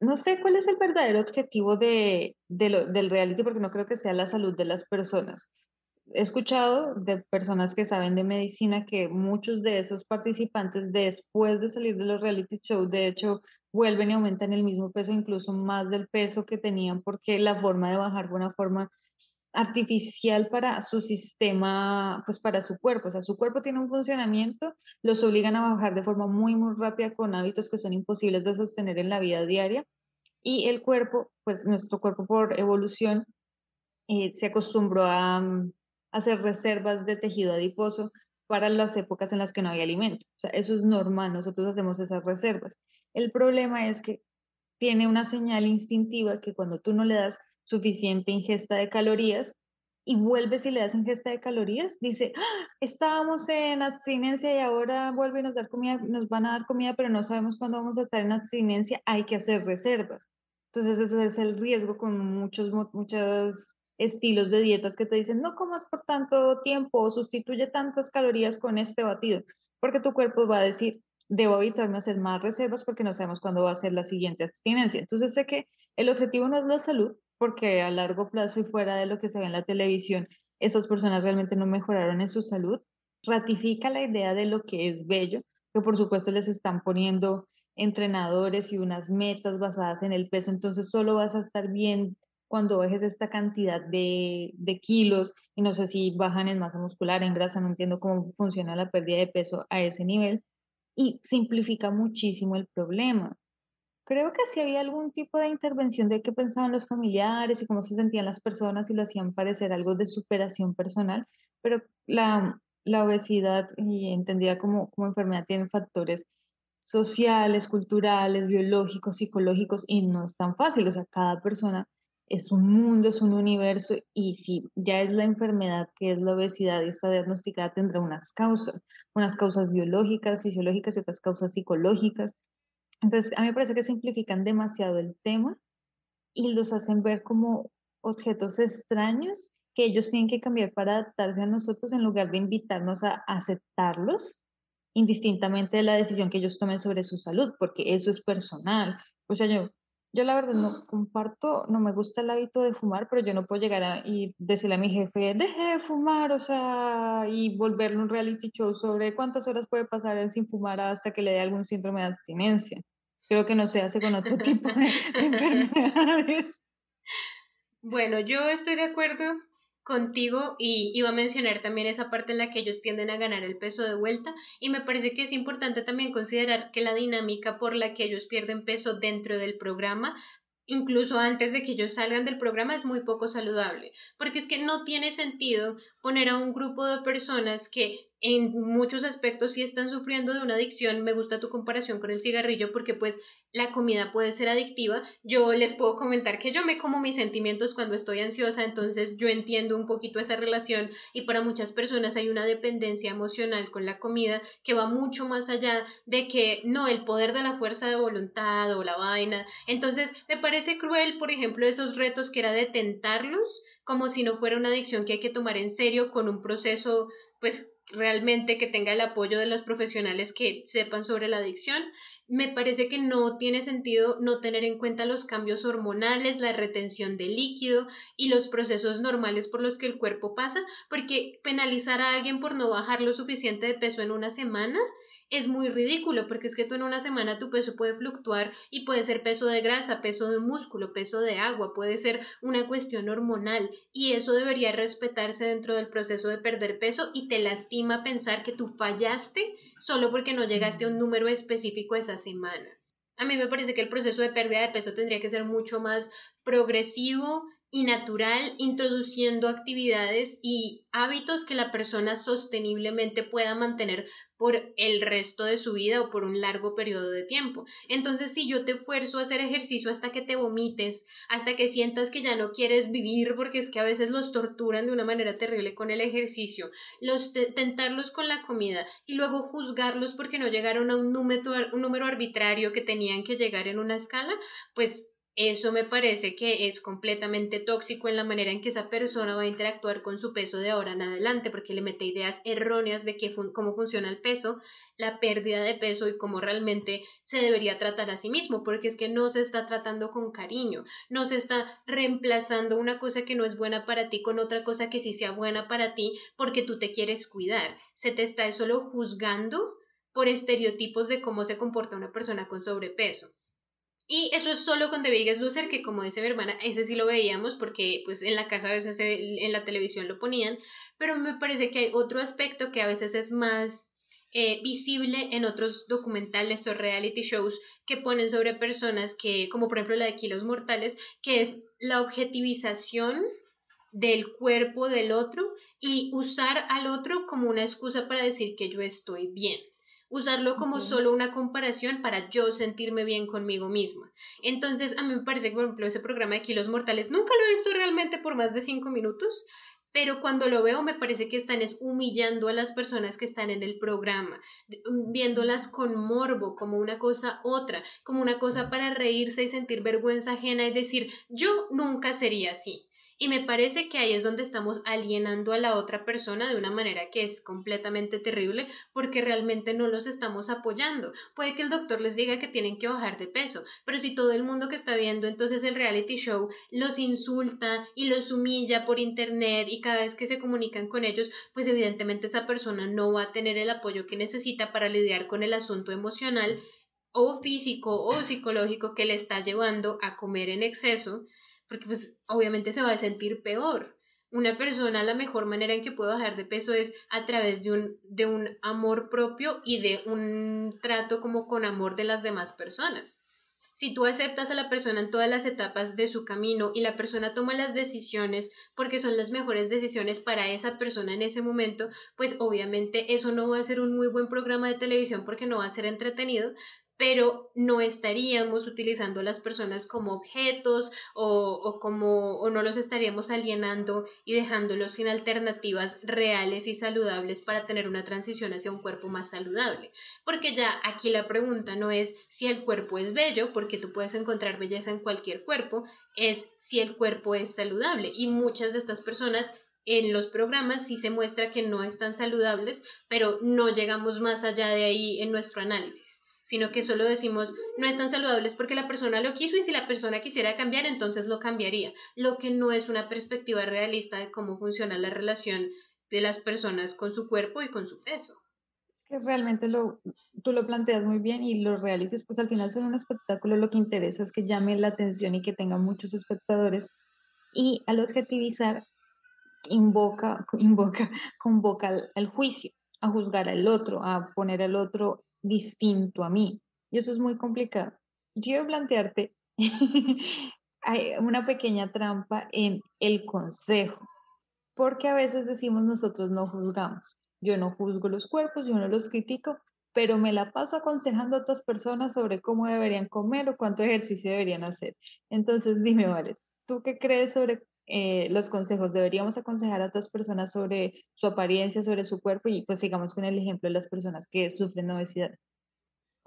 No sé cuál es el verdadero objetivo de, de lo, del reality porque no creo que sea la salud de las personas. He escuchado de personas que saben de medicina que muchos de esos participantes después de salir de los reality shows, de hecho, vuelven y aumentan el mismo peso, incluso más del peso que tenían porque la forma de bajar fue una forma artificial para su sistema, pues para su cuerpo. O sea, su cuerpo tiene un funcionamiento, los obligan a bajar de forma muy, muy rápida con hábitos que son imposibles de sostener en la vida diaria. Y el cuerpo, pues nuestro cuerpo por evolución, eh, se acostumbró a, mm, hacer reservas de tejido adiposo para las épocas en las que no hay alimento. O sea, eso es normal, nosotros hacemos esas reservas. El problema es que tiene una señal instintiva que cuando tú no le das suficiente ingesta de calorías y vuelves y le das ingesta de calorías, dice, ¡Ah! estábamos en abstinencia y ahora vuelve y nos, dar comida, nos van a dar comida, pero no sabemos cuándo vamos a estar en abstinencia, hay que hacer reservas. Entonces ese es el riesgo con muchos, muchos estilos de dietas que te dicen, no comas por tanto tiempo o sustituye tantas calorías con este batido, porque tu cuerpo va a decir, debo evitarme hacer más reservas porque no sabemos cuándo va a ser la siguiente abstinencia. Entonces sé que el objetivo no es la salud, porque a largo plazo y fuera de lo que se ve en la televisión, esas personas realmente no mejoraron en su salud, ratifica la idea de lo que es bello, que por supuesto les están poniendo entrenadores y unas metas basadas en el peso, entonces solo vas a estar bien cuando bajes esta cantidad de, kilos y no sé si bajan en masa muscular, en grasa, no entiendo cómo funciona la pérdida de peso a ese nivel. Y simplifica muchísimo el problema. Creo que sí había algún tipo de intervención de qué pensaban los familiares y cómo se sentían las personas y lo hacían parecer algo de superación personal, pero la, la obesidad, y entendida como, como enfermedad, tiene factores sociales, culturales, biológicos, psicológicos, y no es tan fácil. O sea, cada persona es un mundo, es un universo, y si ya es la enfermedad que es la obesidad y está diagnosticada, tendrá unas causas, unas causas biológicas, fisiológicas y otras causas psicológicas. Entonces, a mí me parece que simplifican demasiado el tema y los hacen ver como objetos extraños que ellos tienen que cambiar para adaptarse a nosotros en lugar de invitarnos a aceptarlos indistintamente de la decisión que ellos tomen sobre su salud, porque eso es personal. O sea, yo, yo la verdad no comparto, no me gusta el hábito de fumar, pero yo no puedo llegar a y decirle a mi jefe, deje de fumar, o sea, y volverle un reality show sobre cuántas horas puede pasar sin fumar hasta que le dé algún síndrome de abstinencia creo que no se hace con otro tipo de, enfermedades. Bueno, yo estoy de acuerdo contigo y iba a mencionar también esa parte en la que ellos tienden a ganar el peso de vuelta y me parece que es importante también considerar que la dinámica por la que ellos pierden peso dentro del programa incluso antes de que ellos salgan del programa es muy poco saludable, porque es que no tiene sentido poner a un grupo de personas que en muchos aspectos sí están sufriendo de una adicción. Me gusta tu comparación con el cigarrillo porque pues la comida puede ser adictiva. Yo les puedo comentar que yo me como mis sentimientos cuando estoy ansiosa, entonces yo entiendo un poquito esa relación y para muchas personas hay una dependencia emocional con la comida que va mucho más allá de que no el poder de la fuerza de voluntad o la vaina. Entonces me parece cruel, por ejemplo, esos retos que era de tentarlos como si no fuera una adicción que hay que tomar en serio con un proceso pues realmente que tenga el apoyo de los profesionales que sepan sobre la adicción. Me parece que no tiene sentido no tener en cuenta los cambios hormonales, la retención de líquido y los procesos normales por los que el cuerpo pasa, porque penalizar a alguien por no bajar lo suficiente de peso en una semana es muy ridículo porque es que tú en una semana tu peso puede fluctuar y puede ser peso de grasa, peso de músculo, peso de agua, puede ser una cuestión hormonal y eso debería respetarse dentro del proceso de perder peso y te lastima pensar que tú fallaste solo porque no llegaste a un número específico esa semana. A mí me parece que el proceso de pérdida de peso tendría que ser mucho más progresivo y natural, introduciendo actividades y hábitos que la persona sosteniblemente pueda mantener por el resto de su vida o por un largo periodo de tiempo. Entonces, si yo te esfuerzo a hacer ejercicio hasta que te vomites, hasta que sientas que ya no quieres vivir, porque es que a veces los torturan de una manera terrible con el ejercicio, los tentarlos con la comida y luego juzgarlos porque no llegaron a un número, un número arbitrario que tenían que llegar en una escala, pues eso me parece que es completamente tóxico en la manera en que esa persona va a interactuar con su peso de ahora en adelante, porque le mete ideas erróneas de que cómo funciona el peso, la pérdida de peso y cómo realmente se debería tratar a sí mismo, porque es que no se está tratando con cariño, no se está reemplazando una cosa que no es buena para ti con otra cosa que sí sea buena para ti porque tú te quieres cuidar, se te está solo juzgando por estereotipos de cómo se comporta una persona con sobrepeso. Y eso es solo con The Biggest Loser, que como dice mi hermana, ese sí lo veíamos porque pues en la casa a veces en la televisión lo ponían, pero me parece que hay otro aspecto que a veces es más eh, visible en otros documentales o reality shows que ponen sobre personas que, como por ejemplo la de Kilos Mortales, que es la objetivización del cuerpo del otro y usar al otro como una excusa para decir que yo estoy bien usarlo como solo una comparación para yo sentirme bien conmigo misma. Entonces, a mí me parece que, por ejemplo, ese programa de Kilos Mortales, nunca lo he visto realmente por más de cinco minutos, pero cuando lo veo me parece que están es humillando a las personas que están en el programa, mm, viéndolas con morbo, como una cosa otra, como una cosa para reírse y sentir vergüenza ajena y decir, yo nunca sería así. Y me parece que ahí es donde estamos alienando a la otra persona de una manera que es completamente terrible porque realmente no los estamos apoyando. Puede que el doctor les diga que tienen que bajar de peso, pero si todo el mundo que está viendo entonces el reality show los insulta y los humilla por internet y cada vez que se comunican con ellos, pues evidentemente esa persona no va a tener el apoyo que necesita para lidiar con el asunto emocional o físico o psicológico que le está llevando a comer en exceso porque pues obviamente se va a sentir peor. Una persona la mejor manera en que puede bajar de peso es a través de un, de un amor propio y de un trato como con amor de las demás personas. Si tú aceptas a la persona en todas las etapas de su camino y la persona toma las decisiones porque son las mejores decisiones para esa persona en ese momento, pues obviamente eso no va a ser un muy buen programa de televisión porque no va a ser entretenido, pero no estaríamos utilizando a las personas como objetos o, o, como o no los estaríamos alienando y dejándolos sin alternativas reales y saludables para tener una transición hacia un cuerpo más saludable. Porque ya aquí la pregunta no es si el cuerpo es bello, porque tú puedes encontrar belleza en cualquier cuerpo, es si el cuerpo es saludable. Y muchas de estas personas en los programas sí se muestra que no están saludables, pero no llegamos más allá de ahí en nuestro análisis sino que solo decimos no están saludables porque la persona lo quiso y si la persona quisiera cambiar, entonces lo cambiaría, lo que no es una perspectiva realista de cómo funciona la relación de las personas con su cuerpo y con su peso. Es que realmente lo, tú lo planteas muy bien y los realities pues al final son un espectáculo, lo que interesa es que llame la atención y que tenga muchos espectadores. Y al objetivizar invoca, invoca, convoca al juicio, a juzgar al otro, a poner al otro distinto a mí. Y eso es muy complicado. Quiero plantearte una pequeña trampa en el consejo, porque a veces decimos nosotros no juzgamos. Yo no juzgo los cuerpos, yo no los critico, pero me la paso aconsejando a otras personas sobre cómo deberían comer o cuánto ejercicio deberían hacer. Entonces, dime, Vale, ¿tú qué crees sobre eh, los consejos? ¿Deberíamos aconsejar a otras personas sobre su apariencia, sobre su cuerpo? Y pues sigamos con el ejemplo de las personas que sufren obesidad.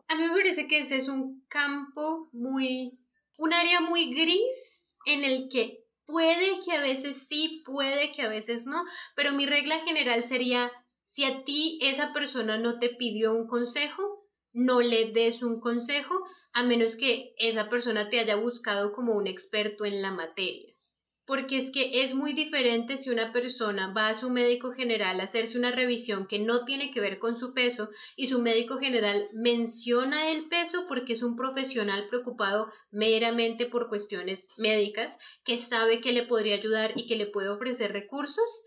A mí me parece que ese es un campo muy, un área muy gris en el que puede que a veces sí, puede que a veces no, pero mi regla general sería, si a ti esa persona no te pidió un consejo, no le des un consejo, a menos que esa persona te haya buscado como un experto en la materia porque es que es muy diferente si una persona va a su médico general a hacerse una revisión que no tiene que ver con su peso y su médico general menciona el peso porque es un profesional preocupado meramente por cuestiones médicas que sabe que le podría ayudar y que le puede ofrecer recursos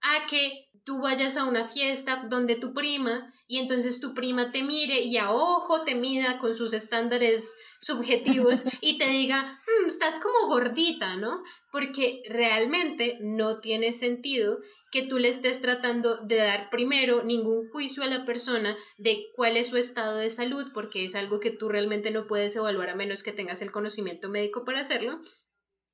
a que tú vayas a una fiesta donde tu prima y entonces tu prima te mire y a ojo te mida con sus estándares subjetivos y te diga, mm, estás como gordita, ¿no? Porque realmente no tiene sentido que tú le estés tratando de dar primero ningún juicio a la persona de cuál es su estado de salud, porque es algo que tú realmente no puedes evaluar a menos que tengas el conocimiento médico para hacerlo.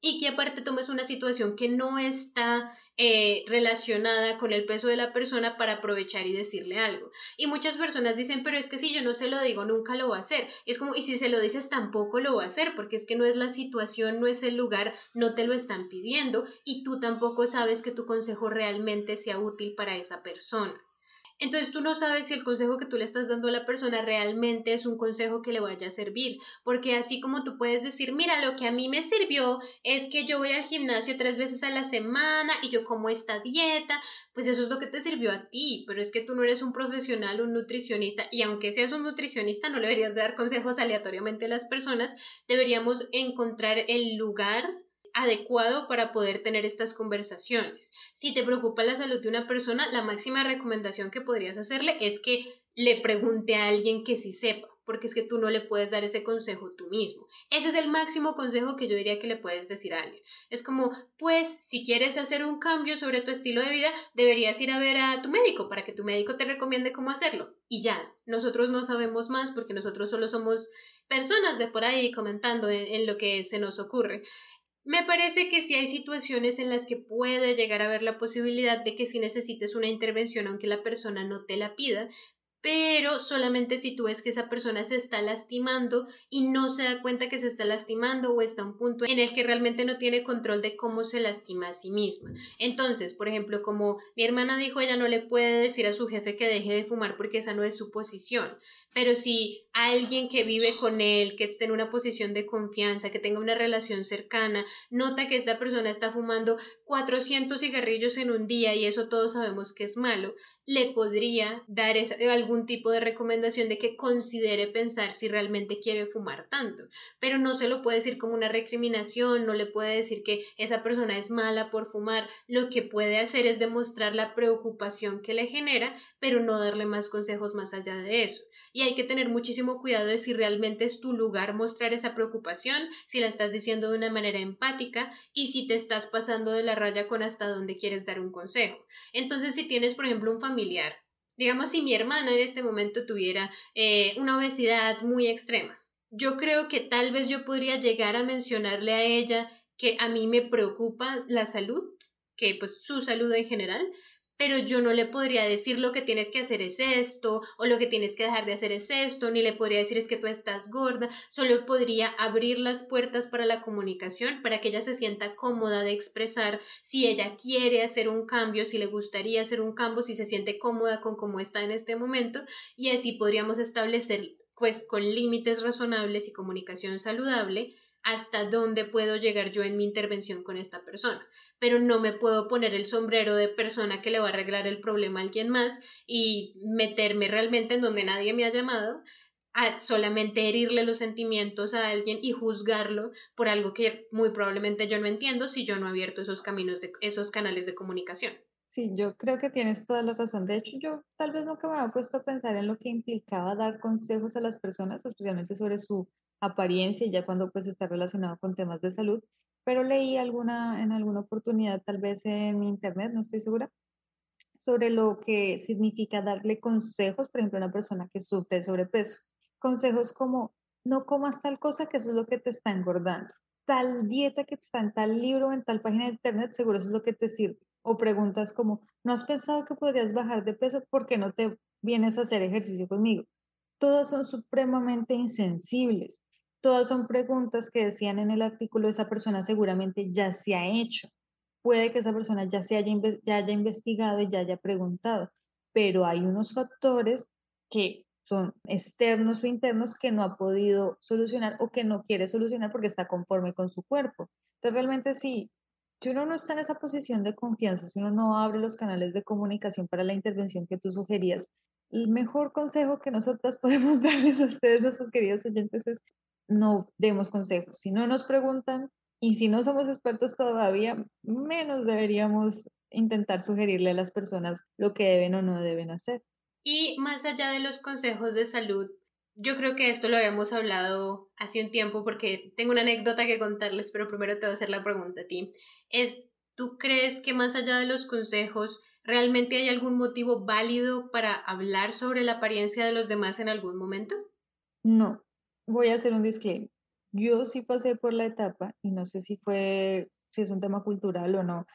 y que aparte tomes una situación que no está eh, relacionada con el peso de la persona para aprovechar y decirle algo. Y muchas personas dicen, pero es que si yo no se lo digo, nunca lo va a hacer. Y es como, y si se lo dices, tampoco lo va a hacer, porque es que no es la situación, no es el lugar, no te lo están pidiendo y tú tampoco sabes que tu consejo realmente sea útil para esa persona. Entonces tú no sabes si el consejo que tú le estás dando a la persona realmente es un consejo que le vaya a servir, porque así como tú puedes decir, mira, lo que a mí me sirvió es que yo voy al gimnasio tres veces a la semana y yo como esta dieta, pues eso es lo que te sirvió a ti, pero es que tú no eres un profesional, un nutricionista, y aunque seas un nutricionista, no le deberías dar consejos aleatoriamente a las personas, deberíamos encontrar el lugar adecuado para poder tener estas conversaciones. Si te preocupa la salud de una persona, la máxima recomendación que podrías hacerle es que le pregunte a alguien que sí sepa, porque es que tú no le puedes dar ese consejo tú mismo. Ese es el máximo consejo que yo diría que le puedes decir a alguien. Es como, pues, si quieres hacer un cambio sobre tu estilo de vida, deberías ir a ver a tu médico para que tu médico te recomiende cómo hacerlo. Y ya, nosotros no sabemos más porque nosotros solo somos personas de por ahí comentando en, en lo que se nos ocurre. Me parece que sí hay situaciones en las que puede llegar a haber la posibilidad de que si necesites una intervención, aunque la persona no te la pida, pero solamente si tú ves que esa persona se está lastimando y no se da cuenta que se está lastimando o está a un punto en el que realmente no tiene control de cómo se lastima a sí misma. Entonces, por ejemplo, como mi hermana dijo, ella no le puede decir a su jefe que deje de fumar porque esa no es su posición. Pero si alguien que vive con él, que esté en una posición de confianza, que tenga una relación cercana, nota que esta persona está fumando 400 cigarrillos en un día y eso todos sabemos que es malo, le podría dar algún tipo de recomendación de que considere pensar si realmente quiere fumar tanto, pero no se lo puede decir como una recriminación, no le puede decir que esa persona es mala por fumar, lo que puede hacer es demostrar la preocupación que le genera, pero no darle más consejos más allá de eso. Y hay que tener muchísimo cuidado de si realmente es tu lugar mostrar esa preocupación, si la estás diciendo de una manera empática y si te estás pasando de la raya con hasta dónde quieres dar un consejo. Entonces, si tienes, por ejemplo, un familiar, digamos, si mi hermana en este momento tuviera eh, una obesidad muy extrema, yo creo que tal vez yo podría llegar a mencionarle a ella que a mí me preocupa la salud, que pues su salud en general, pero yo no le podría decir lo que tienes que hacer es esto o lo que tienes que dejar de hacer es esto, ni le podría decir es que tú estás gorda, solo podría abrir las puertas para la comunicación para que ella se sienta cómoda de expresar si ella quiere hacer un cambio, si le gustaría hacer un cambio, si se siente cómoda con cómo está en este momento y así podríamos establecer pues con límites razonables y comunicación saludable hasta dónde puedo llegar yo en mi intervención con esta persona pero no me puedo poner el sombrero de persona que le va a arreglar el problema a alguien más y meterme realmente en donde nadie me ha llamado a solamente herirle los sentimientos a alguien y juzgarlo por algo que muy probablemente yo no entiendo si yo no he abierto esos caminos de esos canales de comunicación. Sí, yo creo que tienes toda la razón. De hecho, yo tal vez nunca me había puesto a pensar en lo que implicaba dar consejos a las personas, especialmente sobre su apariencia, ya cuando pues está relacionado con temas de salud pero leí alguna, en alguna oportunidad, tal vez en internet, no estoy segura, sobre lo que significa darle consejos, por ejemplo, a una persona que sufre sobrepeso. Consejos como, no comas tal cosa que eso es lo que te está engordando. Tal dieta que está en tal libro en tal página de internet, seguro eso es lo que te sirve. O preguntas como, ¿no has pensado que podrías bajar de peso? ¿Por qué no te vienes a hacer ejercicio conmigo? Todas son supremamente insensibles. Todas son preguntas que decían en el artículo, esa persona seguramente ya se ha hecho. Puede que esa persona ya, se haya, ya haya investigado y ya haya preguntado, pero hay unos factores que son externos o internos que no ha podido solucionar o que no quiere solucionar porque está conforme con su cuerpo. Entonces, realmente sí, si uno no está en esa posición de confianza, si uno no abre los canales de comunicación para la intervención que tú sugerías, el mejor consejo que nosotras podemos darles a ustedes, nuestros queridos oyentes, es no demos consejos. Si no nos preguntan y si no somos expertos todavía, menos deberíamos intentar sugerirle a las personas lo que deben o no deben hacer. Y más allá de los consejos de salud, yo creo que esto lo habíamos hablado hace un tiempo porque tengo una anécdota que contarles, pero primero te voy a hacer la pregunta a ti. Es, ¿tú crees que más allá de los consejos, realmente hay algún motivo válido para hablar sobre la apariencia de los demás en algún momento? No, voy a hacer un disclaimer. yo sí pasé por la etapa, y no sé si fue, si es un tema cultural o no,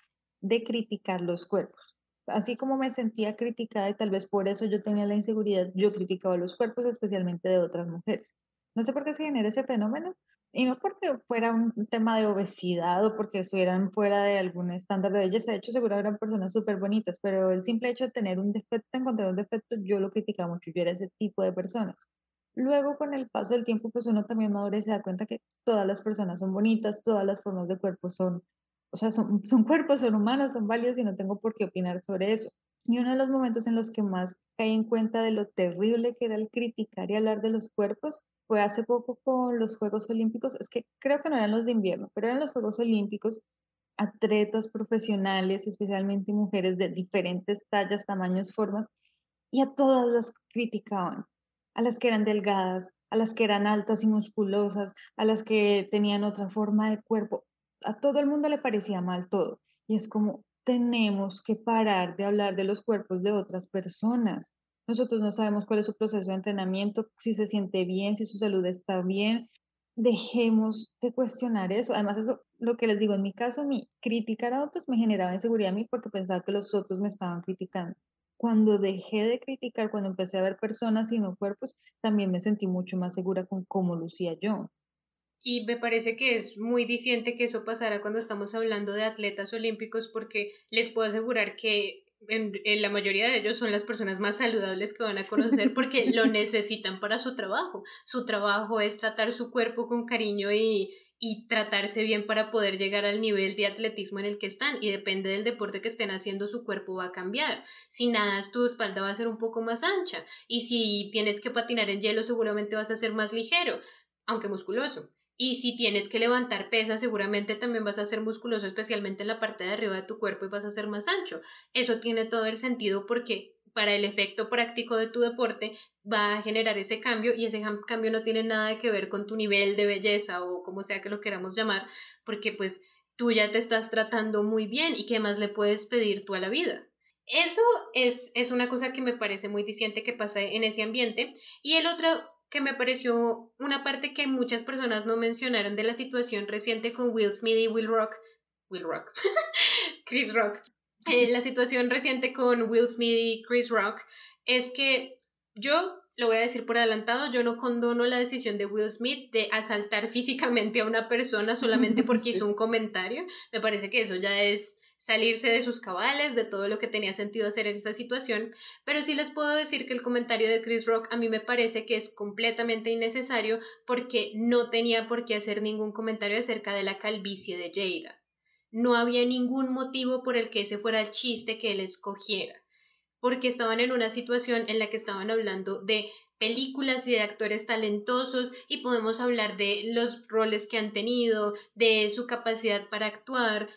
de criticar los cuerpos. Así como me sentía criticada y tal vez por eso yo tenía la inseguridad, yo criticaba los cuerpos, especialmente de otras mujeres. No sé por qué se genera ese fenómeno, y no porque fuera un tema de obesidad o porque estuvieran fuera de algún estándar de belleza. De hecho, seguro eran personas súper bonitas, pero el simple hecho de tener un defecto, encontrar un defecto, yo lo criticaba mucho. Yo era ese tipo de personas. Luego, con el paso del tiempo, pues uno también madura y se da cuenta que todas las personas son bonitas, todas las formas de cuerpo son, o sea, son, son cuerpos, son humanos, son válidos y no tengo por qué opinar sobre eso. Y uno de los momentos en los que más caí en cuenta de lo terrible que era el criticar y hablar de los cuerpos fue hace poco con los Juegos Olímpicos, es que creo que no eran los de invierno, pero eran los Juegos Olímpicos, atletas profesionales, especialmente mujeres de diferentes tallas, tamaños, formas, y a todas las criticaban, a las que eran delgadas, a las que eran altas y musculosas, a las que tenían otra forma de cuerpo, a todo el mundo le parecía mal todo. Y es como, tenemos que parar de hablar de los cuerpos de otras personas. Nosotros no sabemos cuál es su proceso de entrenamiento, si se siente bien, si su salud está bien. Dejemos de cuestionar eso. Además, eso, lo que les digo, en mi caso, mi criticar a otros me generaba inseguridad a mí porque pensaba que los otros me estaban criticando. Cuando dejé de criticar, cuando empecé a ver personas y no cuerpos, también me sentí mucho más segura con cómo lucía yo. Y me parece que es muy diciente que eso pasara cuando estamos hablando de atletas olímpicos porque les puedo asegurar que en, la mayoría de ellos son las personas más saludables que van a conocer porque lo necesitan para su trabajo. Su trabajo es tratar su cuerpo con cariño y, y tratarse bien para poder llegar al nivel de atletismo en el que están y depende del deporte que estén haciendo su cuerpo va a cambiar. Si nadas tu espalda va a ser un poco más ancha y si tienes que patinar en hielo seguramente vas a ser más ligero, aunque musculoso. Y si tienes que levantar pesas, seguramente también vas a ser musculoso, especialmente en la parte de arriba de tu cuerpo y vas a ser más ancho. Eso tiene todo el sentido porque para el efecto práctico de tu deporte va a generar ese cambio y ese cambio no tiene nada que ver con tu nivel de belleza o como sea que lo queramos llamar, porque pues tú ya te estás tratando muy bien y qué más le puedes pedir tú a la vida. Eso es, es una cosa que me parece muy diciente que pasa en ese ambiente. Y el otro que me pareció una parte que muchas personas no mencionaron de la situación reciente con Will Smith y Will Rock, Will Rock, Chris Rock, eh, la situación reciente con Will Smith y Chris Rock es que yo lo voy a decir por adelantado, yo no condono la decisión de Will Smith de asaltar físicamente a una persona solamente porque hizo un comentario. Me parece que eso ya es salirse de sus cabales, de todo lo que tenía sentido hacer en esa situación, pero sí les puedo decir que el comentario de Chris Rock a mí me parece que es completamente innecesario porque no tenía por qué hacer ningún comentario acerca de la calvicie de Jada. No había ningún motivo por el que ese fuera el chiste que él escogiera, porque estaban en una situación en la que estaban hablando de películas y de actores talentosos y podemos hablar de los roles que han tenido, de su capacidad para actuar,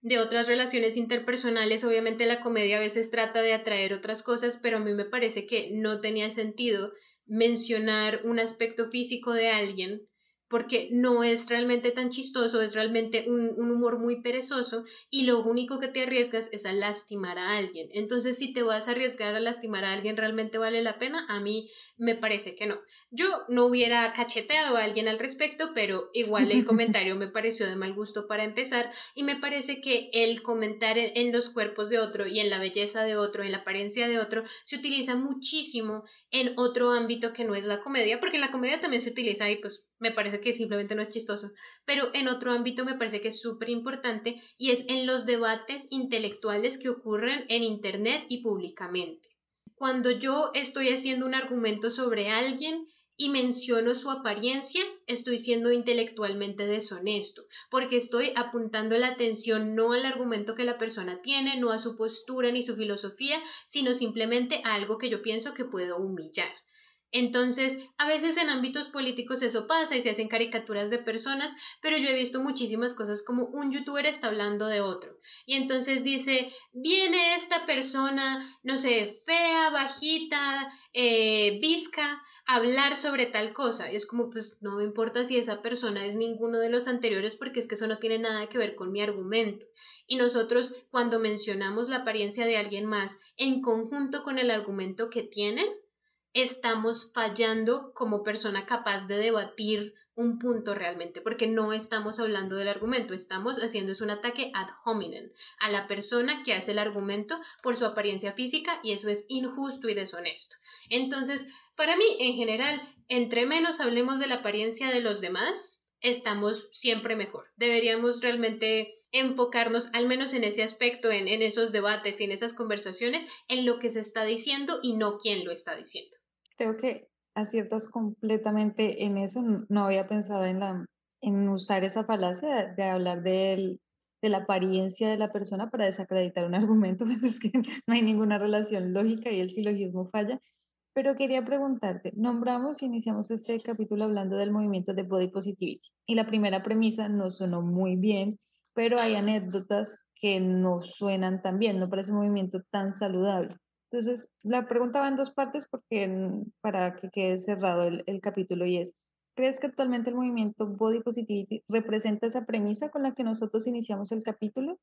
de otras relaciones interpersonales. Obviamente la comedia a veces trata de atraer otras cosas, pero a mí me parece que no tenía sentido mencionar un aspecto físico de alguien porque no es realmente tan chistoso, es realmente un, un, humor muy perezoso y lo único que te arriesgas es a lastimar a alguien. Entonces, si te vas a arriesgar a lastimar a alguien, ¿realmente vale la pena? A mí me parece que no. Yo no hubiera cacheteado a alguien al respecto, pero igual el comentario me pareció de mal gusto para empezar y me parece que el comentar en los cuerpos de otro y en la belleza de otro, en la apariencia de otro, se utiliza muchísimo en otro ámbito que no es la comedia, porque en la comedia también se utiliza y pues me parece que simplemente no es chistoso, pero en otro ámbito me parece que es súper importante y es en los debates intelectuales que ocurren en Internet y públicamente. Cuando yo estoy haciendo un argumento sobre alguien, y menciono su apariencia, estoy siendo intelectualmente deshonesto, porque estoy apuntando la atención no al argumento que la persona tiene, no a su postura ni su filosofía, sino simplemente a algo que yo pienso que puedo humillar. Entonces, a veces en ámbitos políticos eso pasa y se hacen caricaturas de personas, pero yo he visto muchísimas cosas como un youtuber está hablando de otro y entonces dice, viene esta persona, no sé, fea, bajita, eh, visca, hablar sobre tal cosa. Y es como, pues no me importa si esa persona es ninguno de los anteriores porque es que eso no tiene nada que ver con mi argumento. Y nosotros cuando mencionamos la apariencia de alguien más en conjunto con el argumento que tienen, estamos fallando como persona capaz de debatir un punto realmente, porque no estamos hablando del argumento, estamos haciendo es un ataque ad hominem a la persona que hace el argumento por su apariencia física y eso es injusto y deshonesto. Entonces, para mí, en general, entre menos hablemos de la apariencia de los demás, estamos siempre mejor. Deberíamos realmente enfocarnos, al menos en ese aspecto, en, en esos debates y en esas conversaciones, en lo que se está diciendo y no quién lo está diciendo. Creo que aciertas completamente en eso. No había pensado en, la, en usar esa falacia de, hablar de la apariencia de la persona para desacreditar un argumento, pues es que no hay ninguna relación lógica y el silogismo falla. Pero quería preguntarte, nombramos, iniciamos este capítulo hablando del movimiento de Body Positivity y la primera premisa nos sonó muy bien, pero hay anécdotas que no suenan tan bien, no parece un movimiento tan saludable. Entonces, la pregunta va en dos partes porque para que quede cerrado el, el capítulo y es, ¿crees que actualmente el movimiento Body Positivity representa esa premisa con la que nosotros iniciamos el capítulo?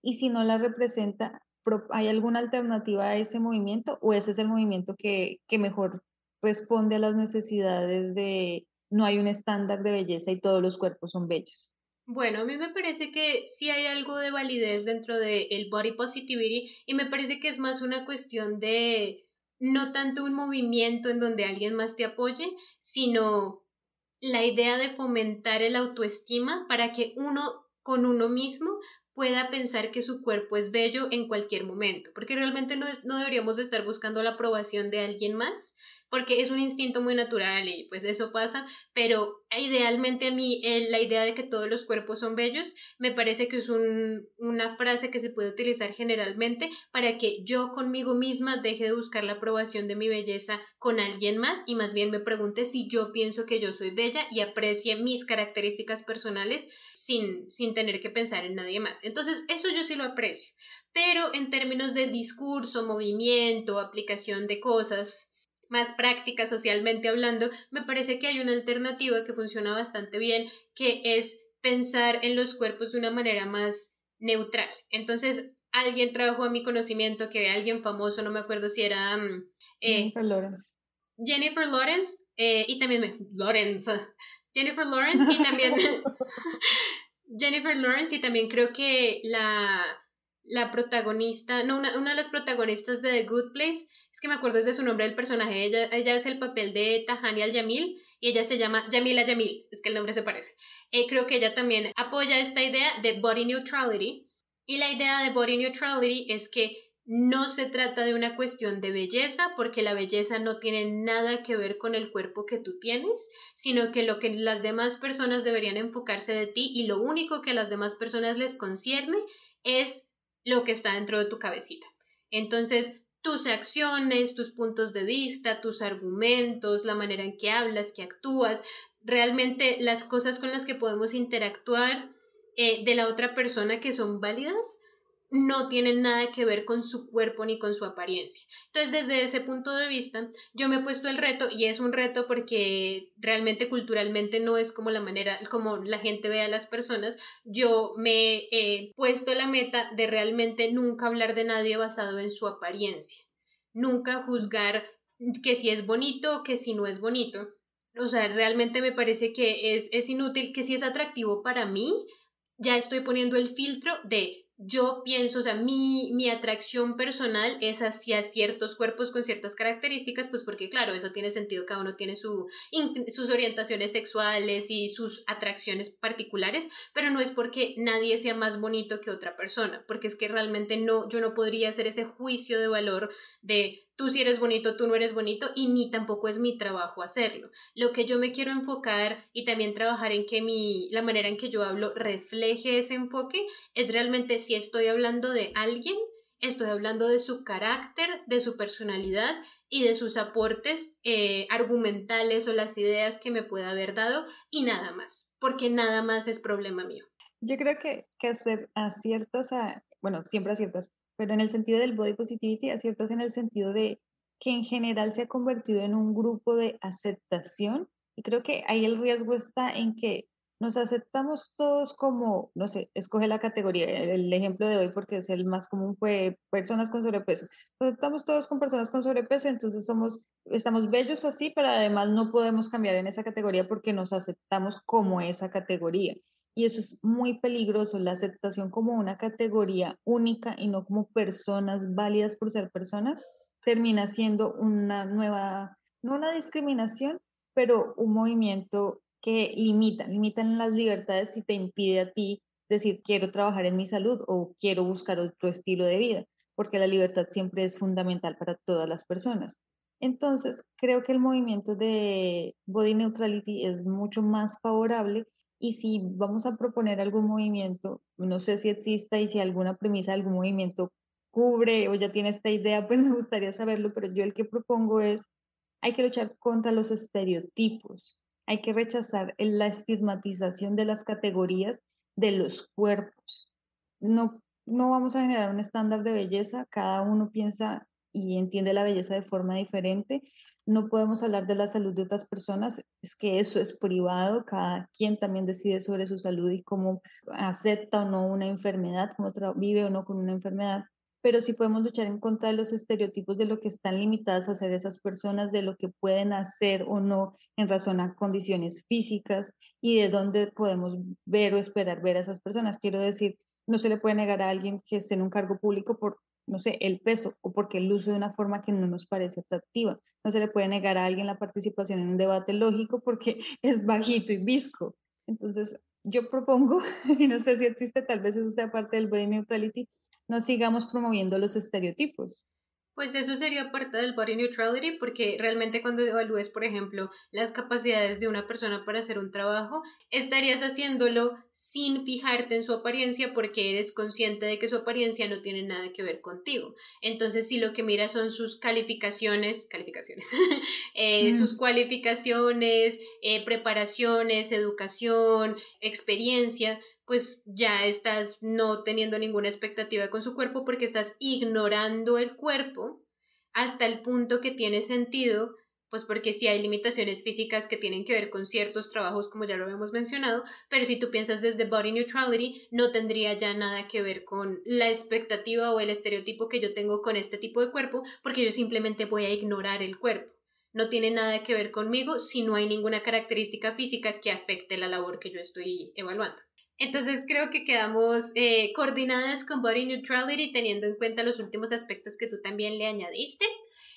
Y si no la representa, ¿hay alguna alternativa a ese movimiento o ese es el movimiento que, que mejor responde a las necesidades de no hay un estándar de belleza y todos los cuerpos son bellos? Bueno, a mí me parece que sí hay algo de validez dentro del el body positivity y me parece que es más una cuestión de no tanto un movimiento en donde alguien más te apoye, sino la idea de fomentar el autoestima para que uno con uno mismo pueda pensar que su cuerpo es bello en cualquier momento, porque realmente no, es, no deberíamos estar buscando la aprobación de alguien más, porque es un instinto muy natural y pues eso pasa, pero idealmente a mí la idea de que todos los cuerpos son bellos me parece que es una frase que se puede utilizar generalmente para que yo conmigo misma deje de buscar la aprobación de mi belleza con alguien más y más bien me pregunte si yo pienso que yo soy bella y aprecie mis características personales sin, sin tener que pensar en nadie más. Entonces, eso yo sí lo aprecio. Pero en términos de discurso, movimiento, aplicación de cosas, más práctica socialmente hablando, me parece que hay una alternativa que funciona bastante bien, que es pensar en los cuerpos de una manera más neutral. Entonces, alguien trajo a mi conocimiento que alguien famoso, no me acuerdo si era... Mm, eh, Jennifer Lawrence. Jennifer Lawrence, eh, y también me... Lawrence. Jennifer Lawrence y también... Jennifer Lawrence y también creo que la, la protagonista, no, una, una de las protagonistas de The Good Place es que me acuerdo de su nombre del personaje, ella, ella es el papel de Tahani al-Yamil y ella se llama Yamila Yamil, es que el nombre se parece. Eh, creo que ella también apoya esta idea de body neutrality y la idea de body neutrality es que no se trata de una cuestión de belleza, porque la belleza no tiene nada que ver con el cuerpo que tú tienes, sino que lo que las demás personas deberían enfocarse de ti y lo único que a las demás personas les concierne es lo que está dentro de tu cabecita. Entonces, tus acciones, tus puntos de vista, tus argumentos, la manera en que hablas, que actúas, realmente las cosas con las que podemos interactuar eh, de la otra persona que son válidas no tienen nada que ver con su cuerpo ni con su apariencia. Entonces, desde ese punto de vista, yo me he puesto el reto y es un reto porque realmente culturalmente no es como la manera, como la gente ve a las personas. Yo me he puesto la meta de realmente nunca hablar de nadie basado en su apariencia. Nunca juzgar que si es bonito, que si no es bonito. O sea, realmente me parece que es, es inútil, que si es atractivo para mí, ya estoy poniendo el filtro de yo pienso, o sea, mi, mi atracción personal es hacia ciertos cuerpos con ciertas características, pues porque claro, eso tiene sentido, cada uno tiene su, sus orientaciones sexuales y sus atracciones particulares, pero no es porque nadie sea más bonito que otra persona, porque es que realmente no, yo no podría hacer ese juicio de valor de tú si eres bonito, tú no eres bonito y ni tampoco es mi trabajo hacerlo. Lo que yo me quiero enfocar y también trabajar en que mi, la manera en que yo hablo refleje ese enfoque es realmente si estoy hablando de alguien, estoy hablando de su carácter, de su personalidad y de sus aportes eh, argumentales o las ideas que me pueda haber dado y nada más, porque nada más es problema mío. Yo creo que, que hacer aciertas, a, bueno, siempre aciertas, pero en el sentido del body positivity, aciertas en el sentido de que en general se ha convertido en un grupo de aceptación y creo que ahí el riesgo está en que nos aceptamos todos como, no sé, escoge la categoría, el ejemplo de hoy porque es el más común fue personas con sobrepeso. Nos aceptamos todos con personas con sobrepeso, entonces somos, estamos bellos así, pero además no podemos cambiar en esa categoría porque nos aceptamos como esa categoría. Y eso es muy peligroso, la aceptación como una categoría única y no como personas válidas por ser personas, termina siendo una nueva, no una discriminación, pero un movimiento que limitan, limitan las libertades y te impide a ti decir quiero trabajar en mi salud o quiero buscar otro estilo de vida, porque la libertad siempre es fundamental para todas las personas. Entonces, creo que el movimiento de body neutrality es mucho más favorable y si vamos a proponer algún movimiento, no sé si exista y si alguna premisa de algún movimiento cubre o ya tiene esta idea, pues me gustaría saberlo, pero yo el que propongo es, hay que luchar contra los estereotipos, hay que rechazar la estigmatización de las categorías de los cuerpos. No, no vamos a generar un estándar de belleza, cada uno piensa y entiende la belleza de forma diferente. No podemos hablar de la salud de otras personas, es que eso es privado, cada quien también decide sobre su salud y cómo acepta o no una enfermedad, cómo vive o no con una enfermedad pero sí podemos luchar en contra de los estereotipos de lo que están limitadas a hacer esas personas, de lo que pueden hacer o no en razón a condiciones físicas y de dónde podemos ver o esperar ver a esas personas. Quiero decir, no se le puede negar a alguien que esté en un cargo público por, no sé, el peso o porque uso de una forma que no nos parece atractiva. No se le puede negar a alguien la participación en un debate lógico porque es bajito y visco. Entonces, yo propongo, y no sé si existe, tal vez eso sea parte del body neutrality, no sigamos promoviendo los estereotipos. Pues eso sería parte del body neutrality porque realmente cuando evalúes, por ejemplo, las capacidades de una persona para hacer un trabajo, estarías haciéndolo sin fijarte en su apariencia porque eres consciente de que su apariencia no tiene nada que ver contigo. Entonces, si lo que miras son sus calificaciones, calificaciones, eh, mm. sus cualificaciones, eh, preparaciones, educación, experiencia, pues ya estás no teniendo ninguna expectativa con su cuerpo porque estás ignorando el cuerpo hasta el punto que tiene sentido, pues porque sí hay limitaciones físicas que tienen que ver con ciertos trabajos, como ya lo habíamos mencionado, pero si tú piensas desde body neutrality, no tendría ya nada que ver con la expectativa o el estereotipo que yo tengo con este tipo de cuerpo, porque yo simplemente voy a ignorar el cuerpo. No tiene nada que ver conmigo si no hay ninguna característica física que afecte la labor que yo estoy evaluando. Entonces creo que quedamos eh, coordinadas con Body Neutrality teniendo en cuenta los últimos aspectos que tú también le añadiste.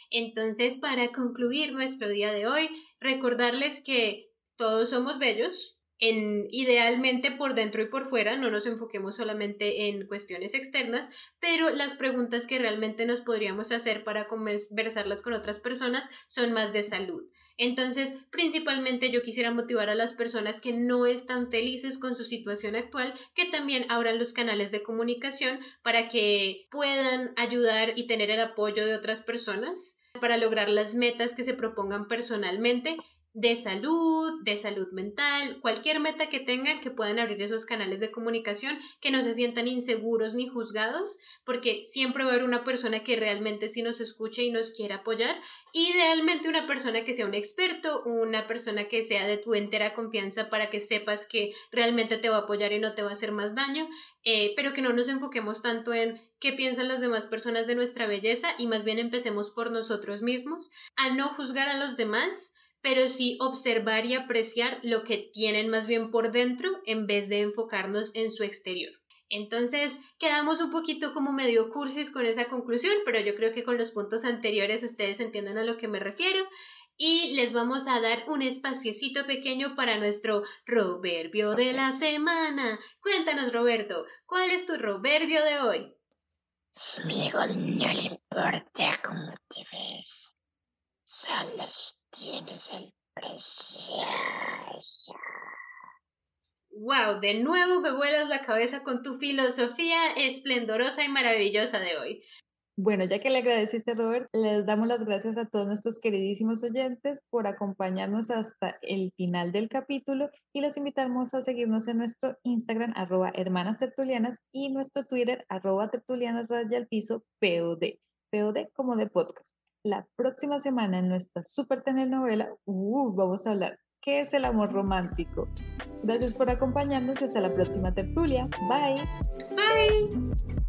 Entonces, para concluir nuestro día de hoy, recordarles que todos somos bellos, en, idealmente por dentro y por fuera, no nos enfoquemos solamente en cuestiones externas, pero las preguntas que realmente nos podríamos hacer para conversarlas con otras personas son más de salud. Entonces, principalmente yo quisiera motivar a las personas que no están felices con su situación actual, que también abran los canales de comunicación para que puedan ayudar y tener el apoyo de otras personas para lograr las metas que se propongan personalmente de salud, de salud mental, cualquier meta que tengan, que puedan abrir esos canales de comunicación, que no se sientan inseguros ni juzgados, porque siempre va a haber una persona que realmente sí nos escuche y nos quiera apoyar, idealmente una persona que sea un experto, una persona que sea de tu entera confianza para que sepas que realmente te va a apoyar y no te va a hacer más daño, eh, pero que no nos enfoquemos tanto en qué piensan las demás personas de nuestra belleza y más bien empecemos por nosotros mismos, a no juzgar a los demás, pero sí observar y apreciar lo que tienen más bien por dentro en vez de enfocarnos en su exterior. Entonces, quedamos un poquito como medio cursis con esa conclusión, pero yo creo que con los puntos anteriores ustedes entienden a lo que me refiero. Y les vamos a dar un espaciecito pequeño para nuestro proverbio de la semana. Cuéntanos, Roberto, ¿cuál es tu proverbio de hoy? Amigo, no le importa cómo te ves, solo tienes el precioso. Wow, de nuevo me vuelas la cabeza con tu filosofía esplendorosa y maravillosa de hoy. Bueno, ya que le agradeciste, Robert, les damos las gracias a todos nuestros queridísimos oyentes por acompañarnos hasta el final del capítulo y los invitamos a seguirnos en nuestro Instagram, arroba hermanas tertulianas, y nuestro Twitter, arroba tertulianas raya al piso, POD, POD como de podcast. La próxima semana en nuestra super telenovela, uh, vamos a hablar qué es el amor romántico. Gracias por acompañarnos y hasta la próxima tertulia. Bye. Bye.